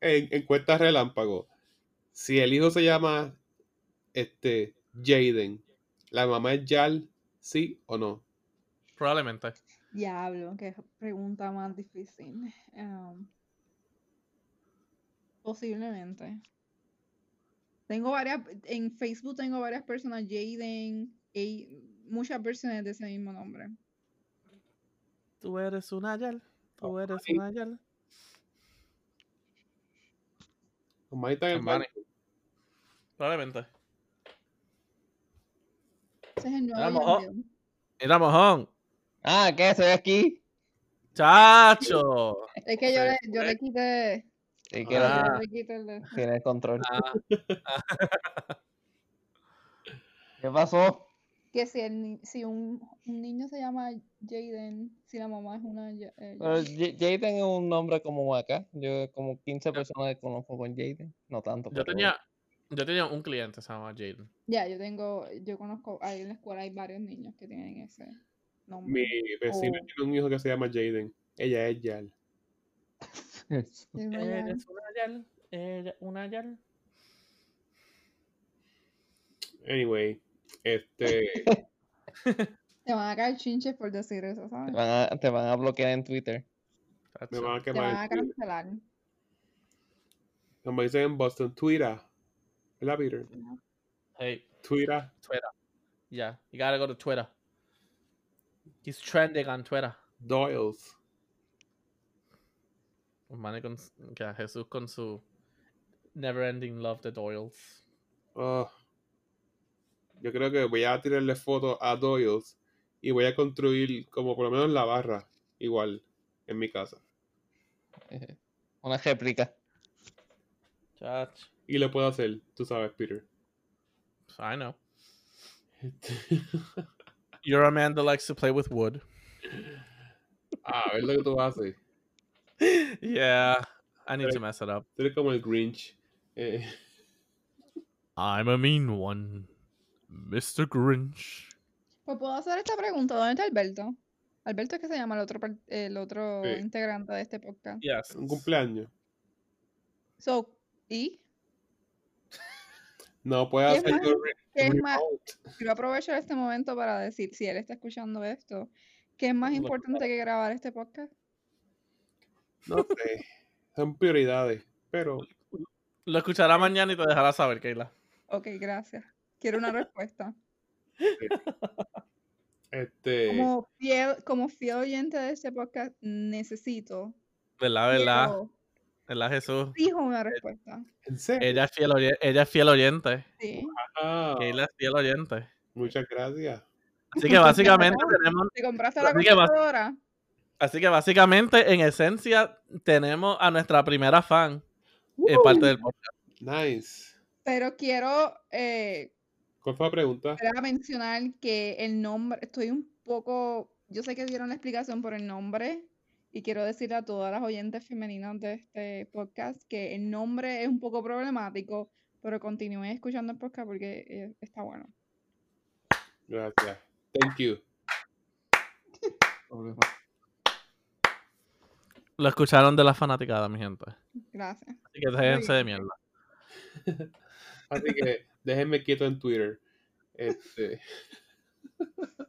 En, encuesta relámpago. Si el hijo se llama este Jaden, la mamá es Yal, sí o no. Probablemente. Diablo, qué pregunta más difícil. Em, posiblemente. Tengo varias, en Facebook tengo varias personas, Jaden, y muchas versiones de ese mismo nombre. Tú eres una Yal. Tú eres Sí. una Yal. Mamá está en el. Probablemente. Ese es el nuevo oh. Yandel. Mira, mojón. Ah, ¿qué? ¿Se ve aquí? Chacho. Es que yo, le, yo le quité, que Ah. le quité el de- tiene el control. Ah, ¿Qué pasó? que si, el, si un, un niño se llama Jaden, si la mamá es una eh, Pero Jaden es un nombre como acá. Yo como 15 personas que conozco con Jaden. No tanto. yo tenía, Yo tenía un cliente, se llama Jaden. Ya, yo tengo, yo conozco, ahí en la escuela hay varios niños que tienen ese Mi vecino Oh. tiene un hijo que se llama Jaden. Ella es Yal. Eres una yal, ella- una yal. Anyway, este. Te van a caer chinches por decir eso, Te ¿sabes? van, a, te van a bloquear en Twitter. me van a Te quemar. van a Twitter. cancelar. Como dicen en Boston, Twitter. ¿Verdad, Peter? Hey, Twitter. Twitter. Yeah, you gotta go to Twitter. He's trending on Twitter. Doyles. Mane con, que Jesús con su Never Ending Love de Doyles. Oh. Yo creo que voy a tirarle fotos a Doyles y voy a construir como por lo menos la barra igual en mi casa. Una réplica. Chach. Y lo puedo hacer, tú sabes, Peter. I know. You're a man that likes to play with wood. ah, a ver lo que tú haces. yeah, I need to mess it up. Tú eres como el Grinch. Eh, I'm a mean one, Mr. Grinch. Pues puedo hacer esta pregunta. ¿Dónde está Alberto? Alberto es que se llama el otro, el otro Sí. integrante de este podcast. Yes. un cumpleaños. So, ¿y? No puede ¿Qué más? hacerlo re- ¿Qué es más? Quiero aprovechar este momento para decir, si él está escuchando esto, ¿qué es más importante que grabar este podcast? No sé. Son prioridades. Pero Lo escuchará mañana y te dejará saber, Keila. Ok, gracias. Quiero una respuesta. este. Como fiel, como fiel oyente de este podcast, necesito, ¿Verdad, verdad? quiero, ¿Verdad, Jesús? fijo una respuesta. ¿En serio? Ella es fiel, ella es fiel oyente. Sí. Keila es fiel oyente. muchas gracias. Así que básicamente tenemos, ¿Te compraste la Así que vas- computadora? así que básicamente en esencia tenemos a nuestra primera fan en parte del podcast. Nice. Pero quiero eh, ¿Cuál fue la pregunta? Quería mencionar que el nombre, estoy un poco, yo sé que dieron la explicación por el nombre y quiero decirle a todas las oyentes femeninas de este podcast que el nombre es un poco problemático, pero continúen escuchando el podcast porque eh, está bueno. Gracias. Thank you. Lo escucharon de la fanaticada, mi gente. Gracias. Así que déjense de mierda. Así que déjenme quieto en Twitter. Este,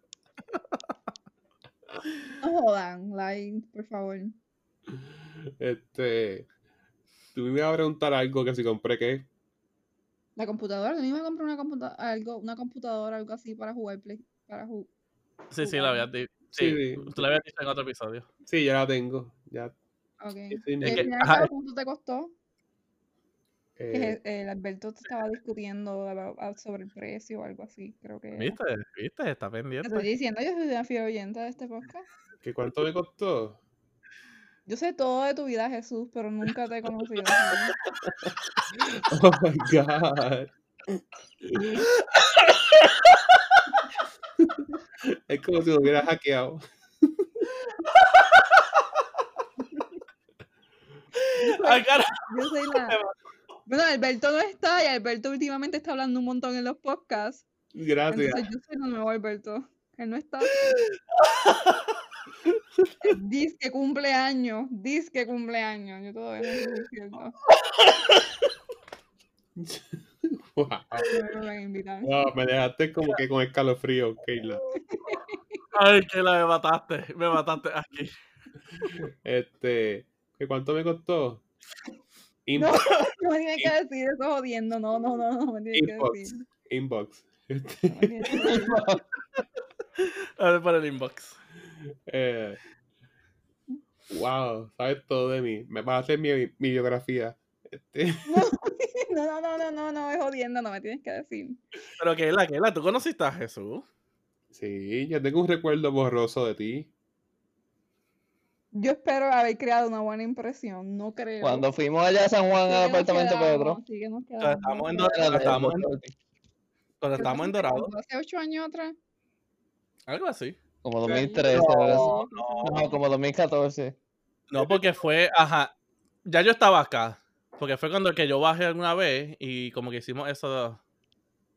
No jodan, like, por favor. este, tú me ibas a preguntar algo que si compré qué. La computadora, yo me iba a comprar una computadora, algo, una computadora, algo así para jugar play, para jugar. Sí, sí, lo habías dicho. Sí, Sí, sí. tú lo habías dicho en otro episodio. Sí, ya la tengo. Ya. Ok. sí, ¿Y ni- al que- cuánto te costó? Eh, el, Alberto te estaba discutiendo sobre el precio o algo así, creo que. ¿Viste? ¿Viste? Está Te pendiente. estoy diciendo, yo soy una fiel oyente de este podcast. ¿que ¿Cuánto me costó? Yo sé todo de tu vida, Jesús, pero nunca te he conocido. Oh my god. es como si me hubiera hackeado. Ay. Yo soy la... Bueno, Alberto no está y Alberto últimamente está hablando un montón en los podcasts. Gracias. Entonces yo soy el nuevo Alberto. Él no está. Dice que cumpleaños. Dice que cumpleaños. Yo todavía no estoy diciendo. Wow. No me. Wow, dejaste como que con escalofrío, Keila. Ay, que la me mataste. Me mataste aquí. Este, ¿que ¿cuánto me costó? No, Inbox. no me tienes que decir eso jodiendo. No, no, no, no me tienes que Inbox. Inbox. Que decir. A ver, por el inbox. eh, wow, sabes todo de mí. Me vas a hacer mi, mi biografía. Este, No, no, no, no, no, no, es jodiendo, no me tienes que decir. Pero que la, que la, ¿tú conociste a Jesús? sí, yo tengo un recuerdo borroso de ti. Yo espero haber creado una buena impresión, no creo. Cuando fuimos allá a San Juan Sí al apartamento de Pedro. quedamos, sí que nos Cuando estábamos en Dorado, estábamos en, cuando estábamos en fue Dorado. Hace ocho años atrás. Algo así. Como Sí. 2013, No, ¿verdad? no. No, como 2014. No, porque fue, ajá. Ya yo estaba acá. Porque fue cuando que yo bajé alguna vez y como que hicimos eso,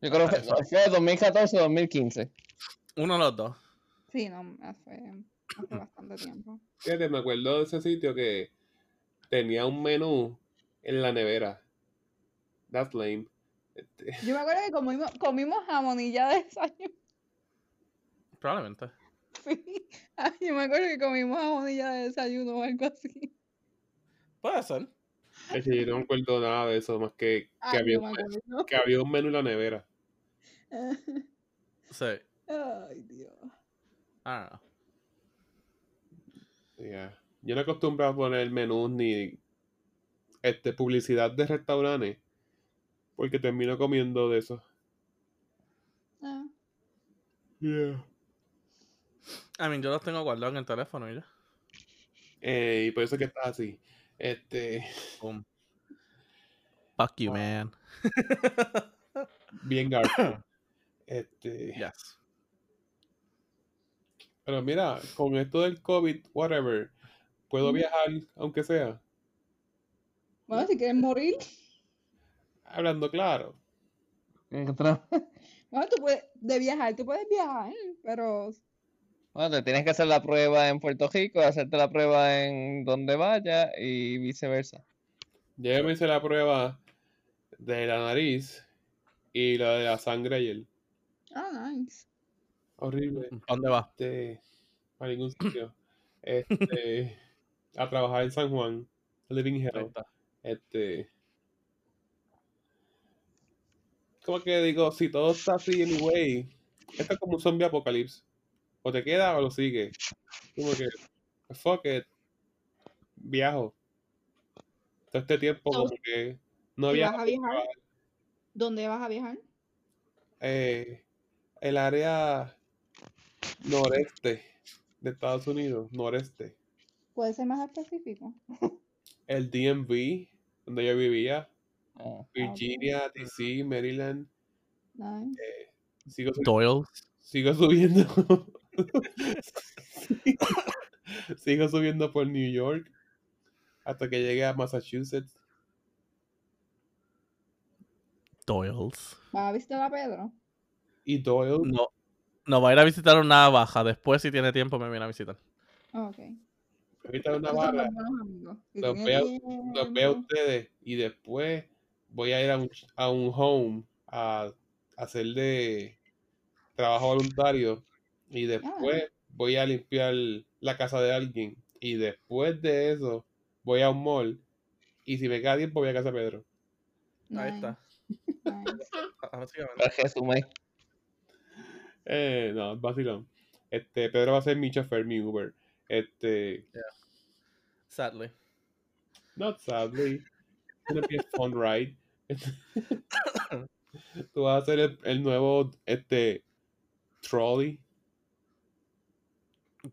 Yo creo que fue 2014 o 2015. uno de los dos. Sí, no, hace, hace bastante tiempo. Fíjate, me acuerdo de ese sitio que tenía un menú en la nevera. That's lame. Este, Yo me acuerdo que comimos, comimos jamonilla de desayuno. Probablemente. Sí. Ay, yo me acuerdo que comimos jamonilla de desayuno o algo así. Puede ser. es que yo no me acuerdo nada de eso, más que, que, Ay, había, un, que había un menú en la nevera. Sí. Ay, Dios. I don't know. Yeah. Yo no acostumbro a poner menús ni este, publicidad de restaurantes porque termino comiendo de eso. Ah, Yeah. I mean, yo los tengo guardados en el teléfono y ya. Eh, y por eso es que está así. Este, Boom. Fuck you, man. bien garfo. Este, Yes. Pero mira, con esto del COVID, whatever, puedo viajar, aunque sea. Bueno, si quieres morir, Hablando claro. Bueno, bueno, tú puedes, de viajar, tú puedes viajar, pero te tienes que hacer la prueba en Puerto Rico, hacerte la prueba en donde vaya y viceversa. Ya me hice la prueba de la nariz y la de la sangre ayer. Ah, nice. Horrible. ¿Pa' ¿Dónde va? Este, a ningún sitio. Este, a trabajar en San Juan, Living Hell. Este, como que digo, si todo está así anyway, esto es como un zombie apocalipsis. O te queda o lo sigue. Como que, fuck it, viajo. Todo este tiempo como que no había vas a viajar, ¿dónde vas a viajar? eh, el área noreste de Estados Unidos, noreste. ¿Puede ser más específico? El DMV, donde yo vivía, Ah. Virginia, DC, Maryland. Nice. Sigo, Doyle. sigo subiendo. sigo subiendo por New York hasta que llegue a Massachusetts. Doyles. ¿Vas a visitar a Pedro? Y Doyle. No. No va a ir a visitar una baja. Después, si tiene tiempo, me viene a visitar. Ah, ok. Ahorita una barra. los veo, los veo a ustedes y después voy a ir a un, a un home a, a hacer de trabajo voluntario y después voy a limpiar la casa de alguien y después de eso voy a un mall y si me queda tiempo voy a casa de Pedro. Ahí está. nice. Ah, Básicamente. Resumen. Eh, no, vacilón. Este, Pedro va a ser mi chofer, mi Uber. Este, Sadly. not sadly. It's gonna be a fun ride. Tú vas a ser el, el nuevo, este, trolley.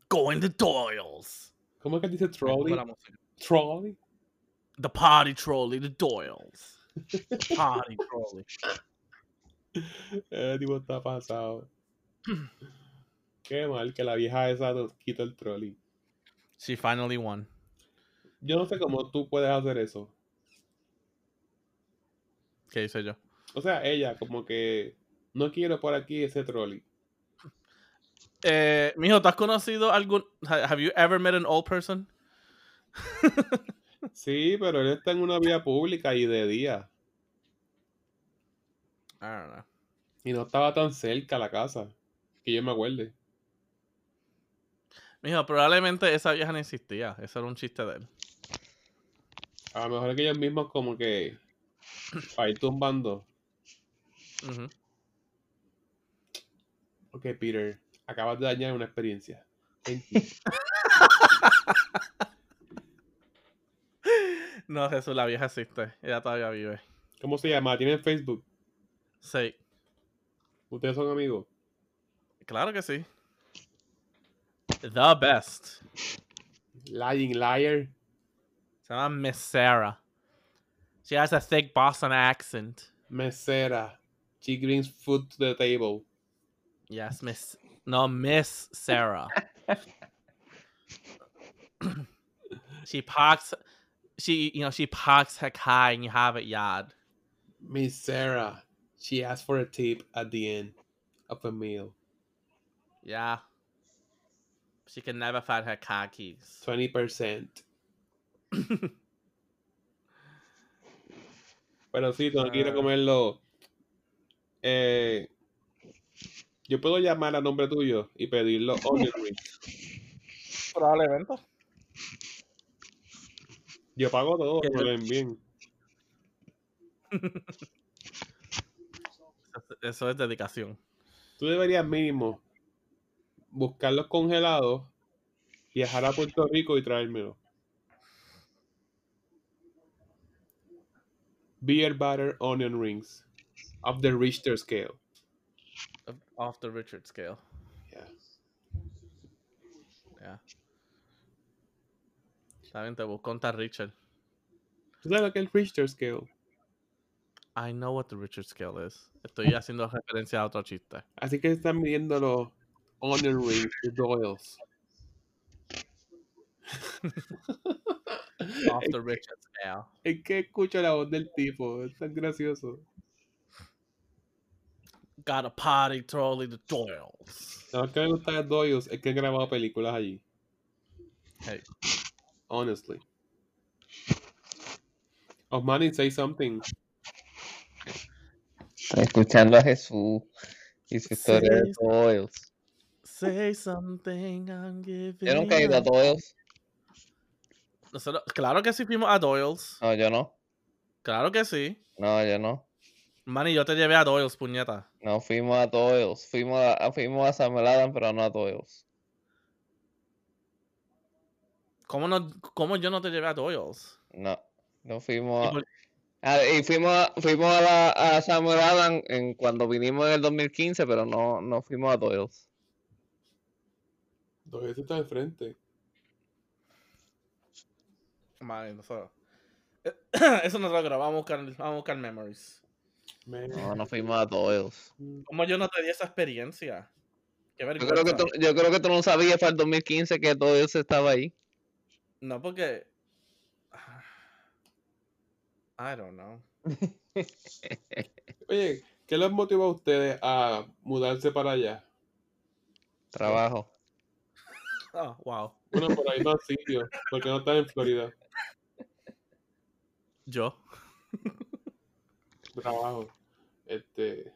Going to Doyles. ¿Cómo es que dice trolley? Trolley. The party trolley, the Doyles. Party trolley. El tipo está pasado. Qué mal que la vieja esa nos quita el trolley. She finally won. Yo no sé cómo tú puedes hacer eso. ¿Qué hice yo? O sea, ella como que no quiero por aquí ese trolley. Eh, mijo, ¿tú has conocido algún... ha- Have you ever met an old person? Sí, pero él está en una vía pública y de día. I don't know. Y no estaba tan cerca la casa. Que yo me acuerde. Mijo, probablemente esa vieja no existía. Eso era un chiste de él. A lo mejor es que ellos mismos como que ir tumbando. Ujú. Ok, Peter, acabas de dañar una experiencia. Thank you. No, Jesús, la vieja existe. Ella todavía vive. ¿Cómo se llama? ¿Tienen Facebook? Sí, ¿Ustedes son amigos? Claro que sí. The best. Lying liar. Se llama Miss Sarah. She has a thick Boston accent. Mesera. She brings food to the table. Yes, Miss. No, Miss Sarah. she parks. she you know she parks her car in your Harvard yard. Miss Sarah, she asks for a tip at the end of a meal. Yeah. She can never find her car keys. 20%. Pero sí, tengo que ir a Ah. comerlo. Eh, yo puedo llamar a nombre tuyo y pedirlo onion rings. Probablemente. Yo pago todo, Que lo envíen. Eso es dedicación. Tú deberías mínimo buscar los congelados, viajar a Puerto Rico y traérmelo. Beer butter onion rings of the Richter scale. Of- Off the Richard scale. Yeah. Yeah. Bien, te busco un tal Richard. ¿Tú sabes lo que es el Richter scale? I know what the Richard scale is. Estoy haciendo referencia a otro chiste. Así que están midiendo los onion rings de Doyle's. Off the Richard scale. Es que escucho la voz del tipo, es tan gracioso. Got a party trolley the Doyles. Lo que me gusta de Doyle's es que han grabado películas allí. Hey. Honestly. Oh, Manny, say something. Estoy escuchando a Jesús y su historia de Sí. Doyles. Say something, I'm giving. Yo nunca he ido a. Doyles. Nosotros- claro que sí fuimos a Doyles. No, yo no. Claro que sí. No, yo no. Manny, yo te llevé a Doyles, puñeta. No fuimos a Doyles. Fuimos a, fuimos a Samuel Adams, pero no a Doyles. ¿Cómo, no, ¿Cómo yo no te llevé a Doyles? No. No fuimos ¿Y a... por- Ah, y fuimos, a- fuimos a, la, a Samuel Adams en, cuando vinimos en el 2015, pero no, no fuimos a Doyles. Doyle's está de frente. Manny, nosotros. Eso no lo creo. Vamos a buscar, vamos a buscar memories. Man. No, no fuimos a Doyles. ¿Cómo yo no te di esa experiencia? Qué Yo creo, que tú, yo creo que tú no sabías para el 2015 que Doyles estaba ahí. No, porque. I don't know. Oye, ¿qué los motivó a ustedes a mudarse para allá? Trabajo. Oh, wow. Bueno, por ahí no hay sitio, porque no están en Florida. Yo. Trabajo. Este.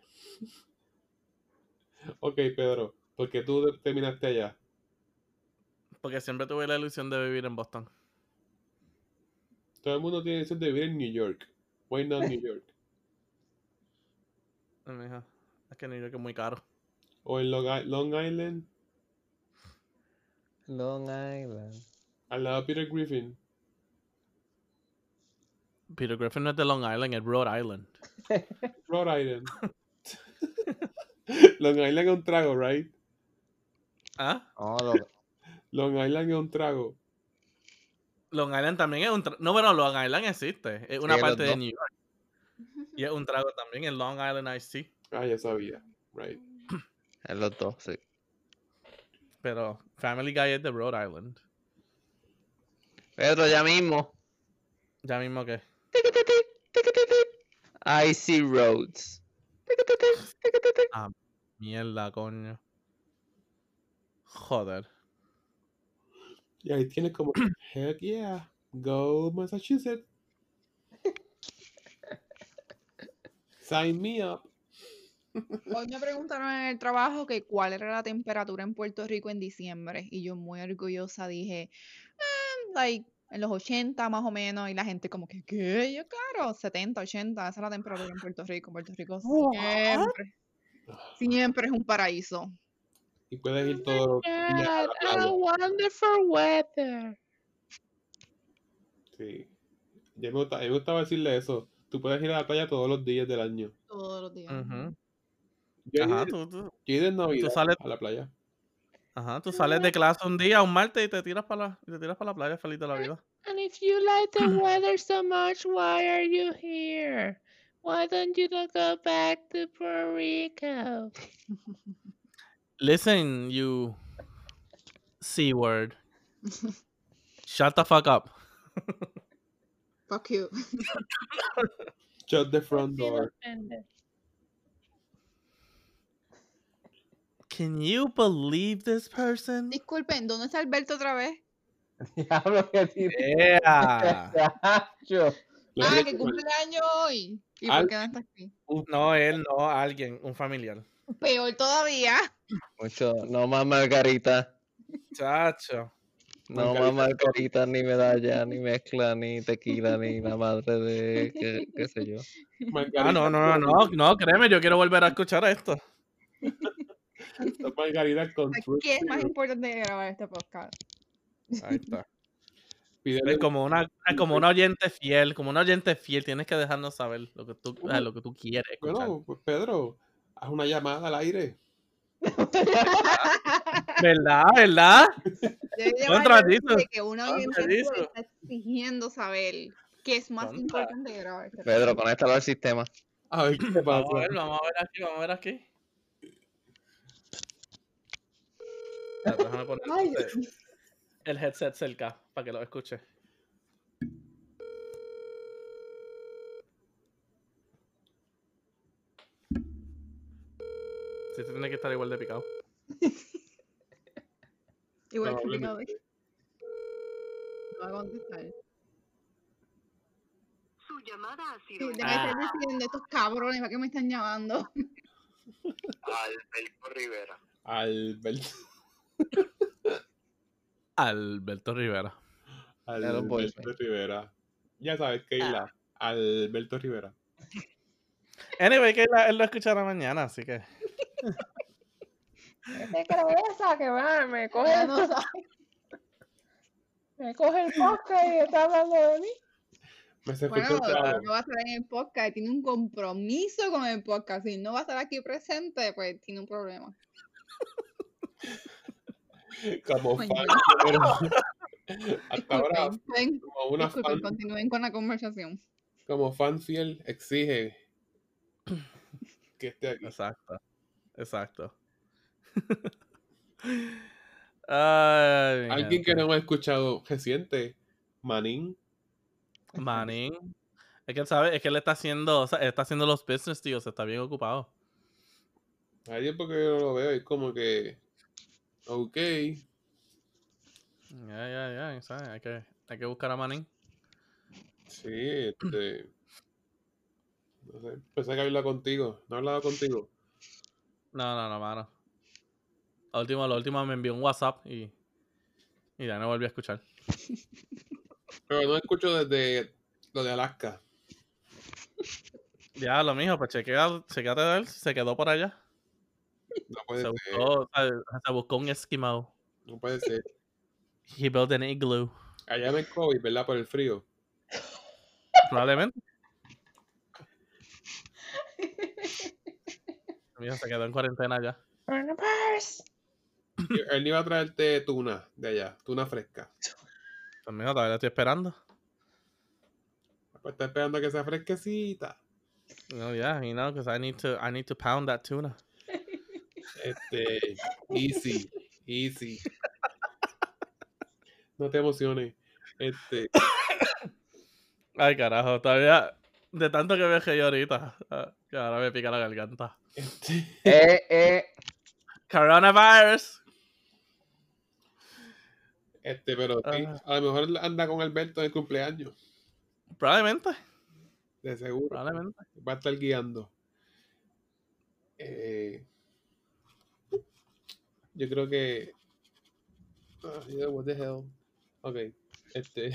Ok, Pedro, ¿por qué tú terminaste allá? Porque siempre tuve la ilusión de vivir en Boston. Todo el mundo tiene eso de vivir en New York. Why not New York? Es que New York es muy caro. O en Long Island, Long Island. al lado de Peter Griffin. Peter Griffin no es de Long Island, es Rhode Island. Rhode Island. Long Island es un trago, right? ¿Ah? Lo- Long Island es un trago. Long Island también es un trago. No, bueno, Long Island existe. Es una Sí, parte de. New York. Y es un trago también, el Long Island Ice Tea. Ah, ya sabía. Right. en los dos, sí. Pero Family Guy es de Rhode Island. Pedro, ya mismo. Ya mismo que. Icy Roads. Mierda, coño. Joder. Y ahí tienes como, heck yeah, go Massachusetts. Sign me up. Hoy me preguntaron en el trabajo que cuál era la temperatura en Puerto Rico en diciembre y yo muy orgullosa dije, "Ah, like, en los 80 más o menos y la gente como que, ¿qué? Y yo, claro, 70, 80, esa es la temperatura en Puerto Rico. Puerto Rico siempre, siempre es un paraíso. Y puedes ir todos los días a la playa. wonderful weather. Sí. Ya me, gusta- a mí me gustaba decirle eso. Tú puedes ir a la playa todos los días del año. Todos los días. Ujú. Yo he Ajá, ido- tú, tú- yo he ido en Navidad sales- a la playa. ajá, tú sales de clase un día, un martes, y te tiras para la, y te tiras para la playa feliz de la vida. And if you like the weather so much, why are you here? Why don't you not go back to Puerto Rico? Listen, you C word. Shut the fuck up. Fuck you. Shut the front door. Can you believe this person? Disculpen, ¿dónde está Alberto otra vez? Diablo que tiene. Ah, que cumpleaños hoy. ¿Y Al- por qué no está aquí? No, él, no, alguien, un familiar. Peor todavía. Mucho. No más margarita. Chacho. No más margarita, ni medalla, ni mezcla, ni tequila, ni la madre de. qué, qué sé yo. Margarita, Ah, no, no, no, no, no, créeme, yo quiero volver a escuchar esto. Margarita con fruit ¿Qué es más importante que grabar este podcast? Ahí está. Pídele Es como una, como una oyente fiel, como una oyente fiel, tienes que dejarnos saber lo que tú, eh, lo que tú quieres escuchar. Bueno, pues Pedro, haz una llamada al aire. ¿Verdad? ¿Verdad? Yo llevo Contra, años Jesus. de que una audiencia está exigiendo saber qué es más Contra. importante que grabar este Pedro, conéctalo al sistema. A ver qué Vamos a pasa. ver, vamos a ver aquí, vamos a ver aquí. Déjame poner Ay, este- el headset cerca para que lo escuche. Sí, este tiene que estar igual de picado. Igual que picado. Probablemente. No va a contestar. Su llamada ha Sí, sido debe Ah. estar diciendo estos cabrones, ¿para qué me están llamando? Alberto Rivera. Alberto. Alberto Rivera. Alberto Rivera. Ya sabes, Keila. Alberto Rivera. Anyway, que la- él lo escuchará mañana, así que. ¿Qué cabeza que va? Me no sabe. me coge el podcast y está hablando de mí. Me se Bueno, no va a estar en el podcast, tiene un compromiso con el podcast. Si no va a estar aquí presente, pues tiene un problema. como fan. pero hasta ahora, como una fan, continúen con la conversación. como fan fiel, exige que esté aquí. Exacto. Exacto. Ay, Alguien que no hemos escuchado reciente, Manín. Manning. Es que él sabe, es que él está haciendo, o sea, él está haciendo los business deals, está bien ocupado. Hay tiempo que yo no lo veo, es como que, ok, Ya, ya, ya, ¿sabes? Hay que, hay que buscar a Manning. sí, este, no sé, pensé que había contigo, no he hablado contigo. No, no, no, mano. Lo último, lo último me envió un WhatsApp y, y ya no volví a escuchar. Pero no escucho desde lo de Alaska. Ya, lo mismo, pues chequea, chequeate de él, se quedó por allá. No puede Se ser, buscó, se, buscó un Eskimo. no puede ser. He built an igloo. Allá me COVID, ¿verdad? Por el frío. Probablemente. Mira, se quedó en cuarentena ya. Él iba a traerte tuna de allá, tuna fresca. Pues mira, todavía estoy esperando. Pues está esperando a que sea fresquecita. No, yeah, you know, because I need to, I need to pound that tuna. Este, easy, easy. No te emociones. Este, Ay, carajo, todavía, de tanto que viajé yo ahorita, ah, que ahora me pica la garganta. este, Eh, eh. Coronavirus. este, pero sí, Ah. a lo mejor anda con Alberto en el cumpleaños, Probablemente, de seguro. probablemente. Va a estar guiando. Eh, yo creo que. Ah, yeah, what the hell. Ok, este.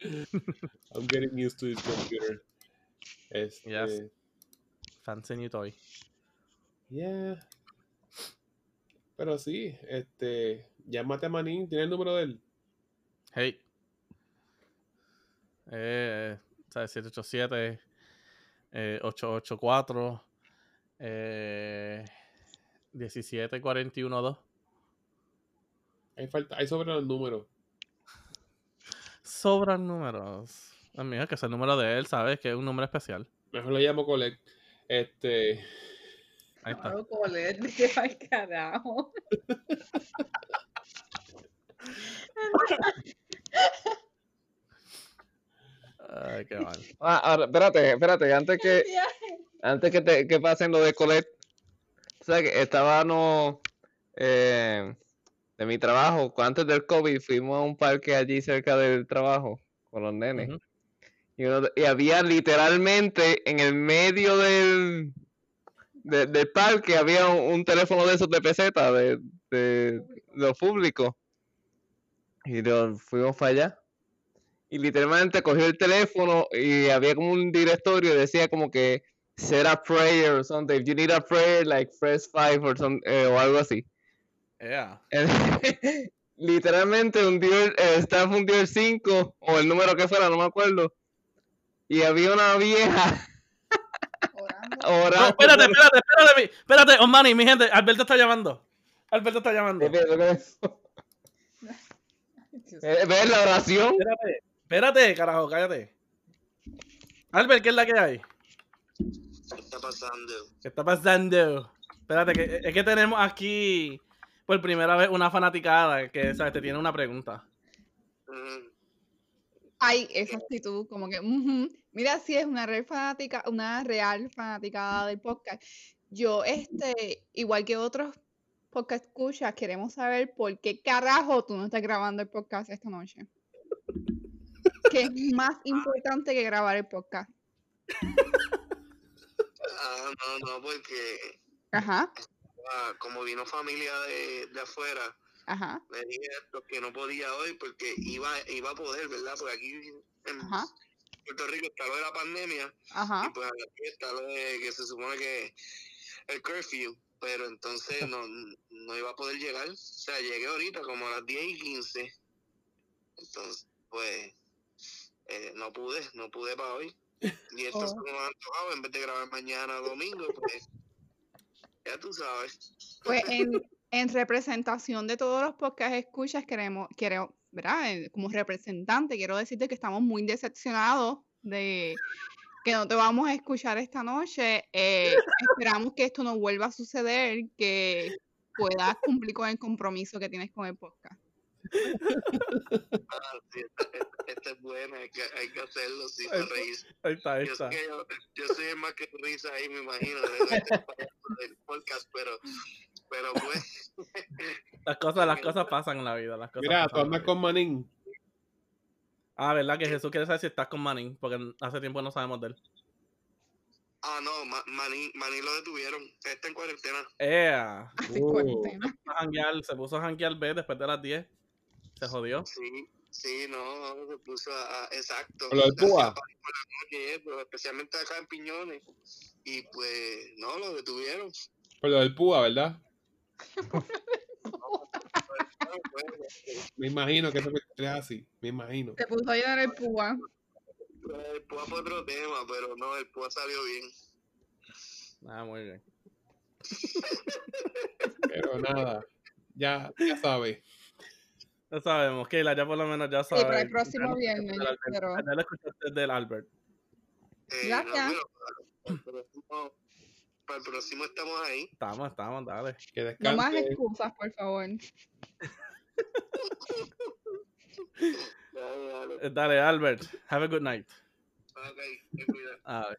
I'm getting used to this computer. Este, Yes. Fancy new toy. Yeah. Pero sí, este. Llámate a Manín, ¿tiene el número de él? Hey. Eh, ¿sabes? 787 eh, 884 eh, 17412. Hay, falta, hay sobre los números. Sobran números. Amigo, que es el número de él, ¿sabes? Que es un número especial. Mejor lo llamo Colect. Este. Ahí está. Colette, vete pa'l carajo. Ay, qué mal. Ah, ahora, espérate, espérate, antes que, antes que, te, que pasen lo de Colette, o sea que estábamos eh, de mi trabajo, antes del COVID, fuimos a un parque allí cerca del trabajo con los nenes. Y, uno- y había literalmente en el medio del, de- del parque, había un, un teléfono de esos de peseta, de, de, lo público. Y lo fuimos para allá. Y literalmente cogió el teléfono y había como un directorio y decía como que set a prayer or something. If you need a prayer, like press five or, some- eh, o algo así. Yeah. literalmente hundió el, el staff hundió el 5 o el número que fuera, no me acuerdo. Y había una vieja Orando. No, espérate, espérate, espérate, mi- espérate, Osmani, mi gente, Alberto está llamando. Alberto está llamando. ¿Qué es eso? Dios. Eh, ¿Ves la oración? Espérate, espérate, carajo, cállate. Albert, ¿qué es la que hay? ¿Qué está pasando? ¿Qué está pasando? Espérate, que, es que tenemos aquí por primera vez una fanaticada que, ¿sabes? Te tiene una pregunta. Ay, esa actitud, como que. Mira, si es una real fanática, una real fanaticada del podcast. Yo, este, igual que otros podcast escuchas, queremos saber por qué carajo tú no estás grabando el podcast esta noche. ¿Qué es más importante que grabar el podcast? Ah, no, no, porque Ajá, ah, como vino familia de, de afuera, ajá, le dije esto que no podía hoy porque iba, iba a poder, ¿verdad? Porque aquí en ajá, Puerto Rico está lo de la pandemia ajá. y pues aquí está lo de que se supone que el curfew, pero entonces no, no iba a poder llegar. O sea, llegué ahorita como a las 10 y 15. Entonces, pues, eh, no pude, no pude para hoy. Y esto Oh. se me ha antojado en vez de grabar mañana domingo, pues, ya tú sabes. Pues en, en representación de todos los podcasts escuchas, queremos, queremos, ¿verdad? Eh, Como representante, quiero decirte que estamos muy decepcionados de que no te vamos a escuchar esta noche. Eh, esperamos que esto no vuelva a suceder, que puedas cumplir con el compromiso que tienes con el podcast. Ah, sí, esta, es buena, hay que, hay que hacerlo, sí, para Ahí está. reír. Ahí está, ahí Yo, está. sé que yo, yo soy más que risa ahí, me imagino, de- de- del podcast, pero, pero pues, Las cosas, las cosas pasan en la vida. Las cosas Mira, tú andas con Manín. Ah, ¿verdad? Que Jesús quiere saber si estás con Manning, porque hace tiempo no sabemos de él. ah, no, Ma- Maní, Maní lo detuvieron, está en cuarentena. ¡Ea! Así Oh. cuarentena. A janguear, se puso a janguear B después de las 10. Se jodió. Sí, sí, no, no, se puso a, a- exacto. ¿Con lo por la noche y eso, especialmente acá en Piñones. Y pues, no, lo detuvieron. Por lo del púa, ¿verdad? Pues, Me imagino que eso es así. Me imagino. Se puso a llenar el púa. pues, el púa fue otro tema, pero no, el púa salió bien. Ah, muy bien. Pero nada. Ya, ya sabes. Ya sabemos, Keila, ya por lo menos ya Sí, sabes. para el próximo Ya- viernes, ya- espero. Ya lo escuchaste del Albert. Eh, Gracias. No, para, el próximo, para el próximo estamos ahí. Estamos, estamos, dale. Que No más excusas, por favor. Dale, dale. Eh, Dale, Albert. Have a good night. Ok, te cuidas. A ver.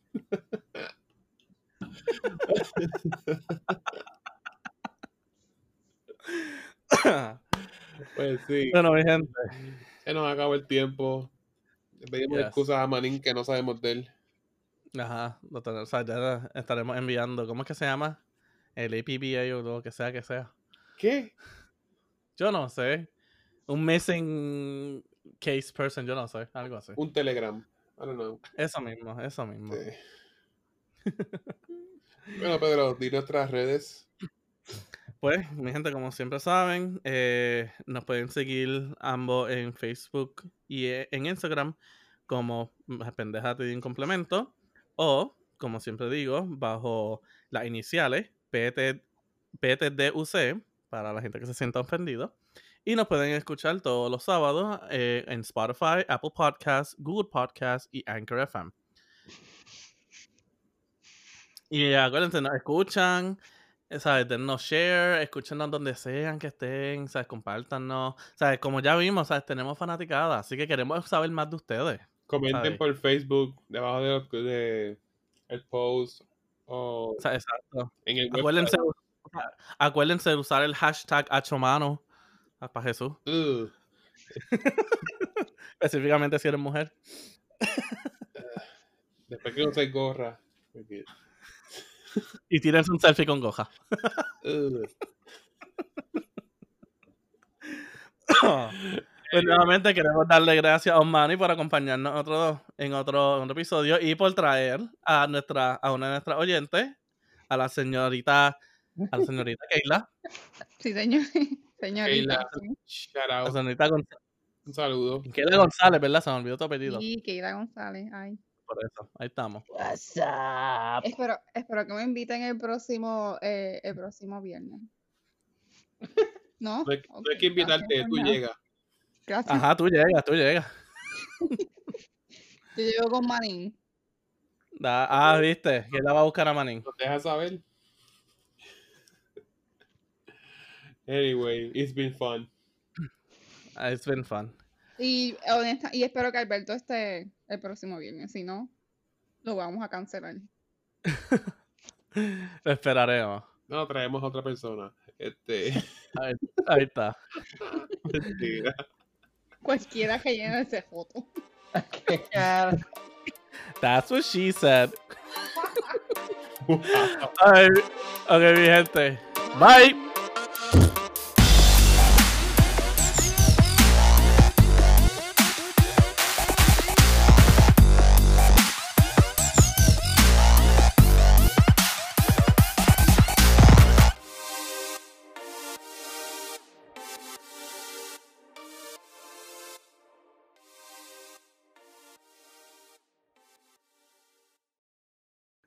Pues sí. bueno, mi gente. Se nos acabó el tiempo. Le pedimos Yes. excusas a Manín que no sabemos de él. Ajá, o sea, ya estaremos enviando. ¿Cómo es que se llama? El APBA o lo que sea que sea. ¿Qué? Yo no sé. Un missing case person, yo no sé. Algo así. Un Telegram. I don't know. Eso mismo, eso mismo. Sí. bueno, Pedro, di nuestras redes. Pues, mi gente, como siempre saben, eh, nos pueden seguir ambos en Facebook y eh, en Instagram como Pendeja Te Di un Complemento o, como siempre digo, bajo las iniciales PT, PTDUC para la gente que se sienta ofendido. Y nos pueden escuchar todos los sábados eh, en Spotify, Apple Podcasts, Google Podcasts y Anchor FM. Y acuérdense, nos escuchan, ¿sabes? Dennos share, escúchenos donde sean que estén, ¿sabes? Compártanos. ¿Sabes? Como ya vimos, ¿sabes? Tenemos fanaticada, así que queremos saber más de ustedes. Comenten ¿sabes? por Facebook, debajo de, los- de el post o O sea, exacto. en el Acuérdense, acuérdense de usar el hashtag Achomano para Jesús. Específicamente si eres mujer. Después que no se gorra. porque- Y tírense un selfie con goja. Pues nuevamente queremos darle gracias a Osmani por acompañarnos otro, en, otro, en otro episodio y por traer a nuestra a una de nuestras oyentes, a la señorita, a la señorita Keila, Sí, señor. Señorita. Shout a la out. señorita Gon- Un saludo. Keila González, ¿verdad? Se me olvidó tu apellido. Sí, Keila González. Ay. Por eso, ahí estamos. What's up? Espero, espero que me inviten el próximo, eh, el próximo viernes. ¿No? No hay, no hay Ok, que invitarte, gracias, tú llegas. Gracias. Ajá, tú llegas, tú llegas. Yo llego con Manín. Da- ah, viste, que la va a buscar a Manín. Nos dejas saber. Anyway, it's been fun. Ah, It's been fun. Y, honesta, y espero que Alberto esté el próximo viernes. Si no, lo vamos a cancelar. Lo esperaremos. No, traemos a otra persona. Este, Ahí, ahí está. mentira. Cualquiera que llene esa foto. That's what she said. Ay, ok, mi gente. Bye.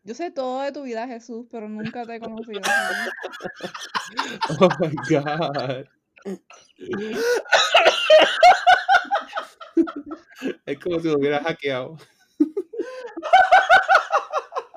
Yo sé todo de tu vida, Jesús, pero nunca te he conocido. oh my God. es como si lo hubiera hackeado.